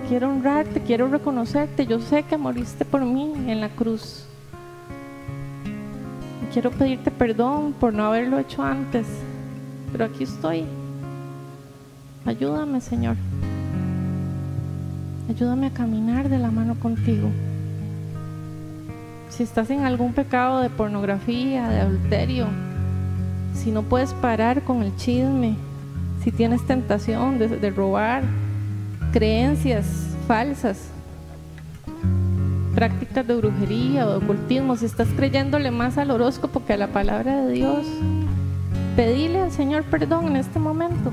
Quiero honrarte, quiero reconocerte. Yo sé que moriste por mí en la cruz. Quiero pedirte perdón por no haberlo hecho antes. Pero aquí estoy. Ayúdame, Señor. Ayúdame a caminar de la mano contigo. Si estás en algún pecado de pornografía, de adulterio, si no puedes parar con el chisme, si tienes tentación de, robar, creencias falsas, prácticas de brujería o de ocultismo, si estás creyéndole más al horóscopo que a la palabra de Dios, pedile al Señor perdón en este momento.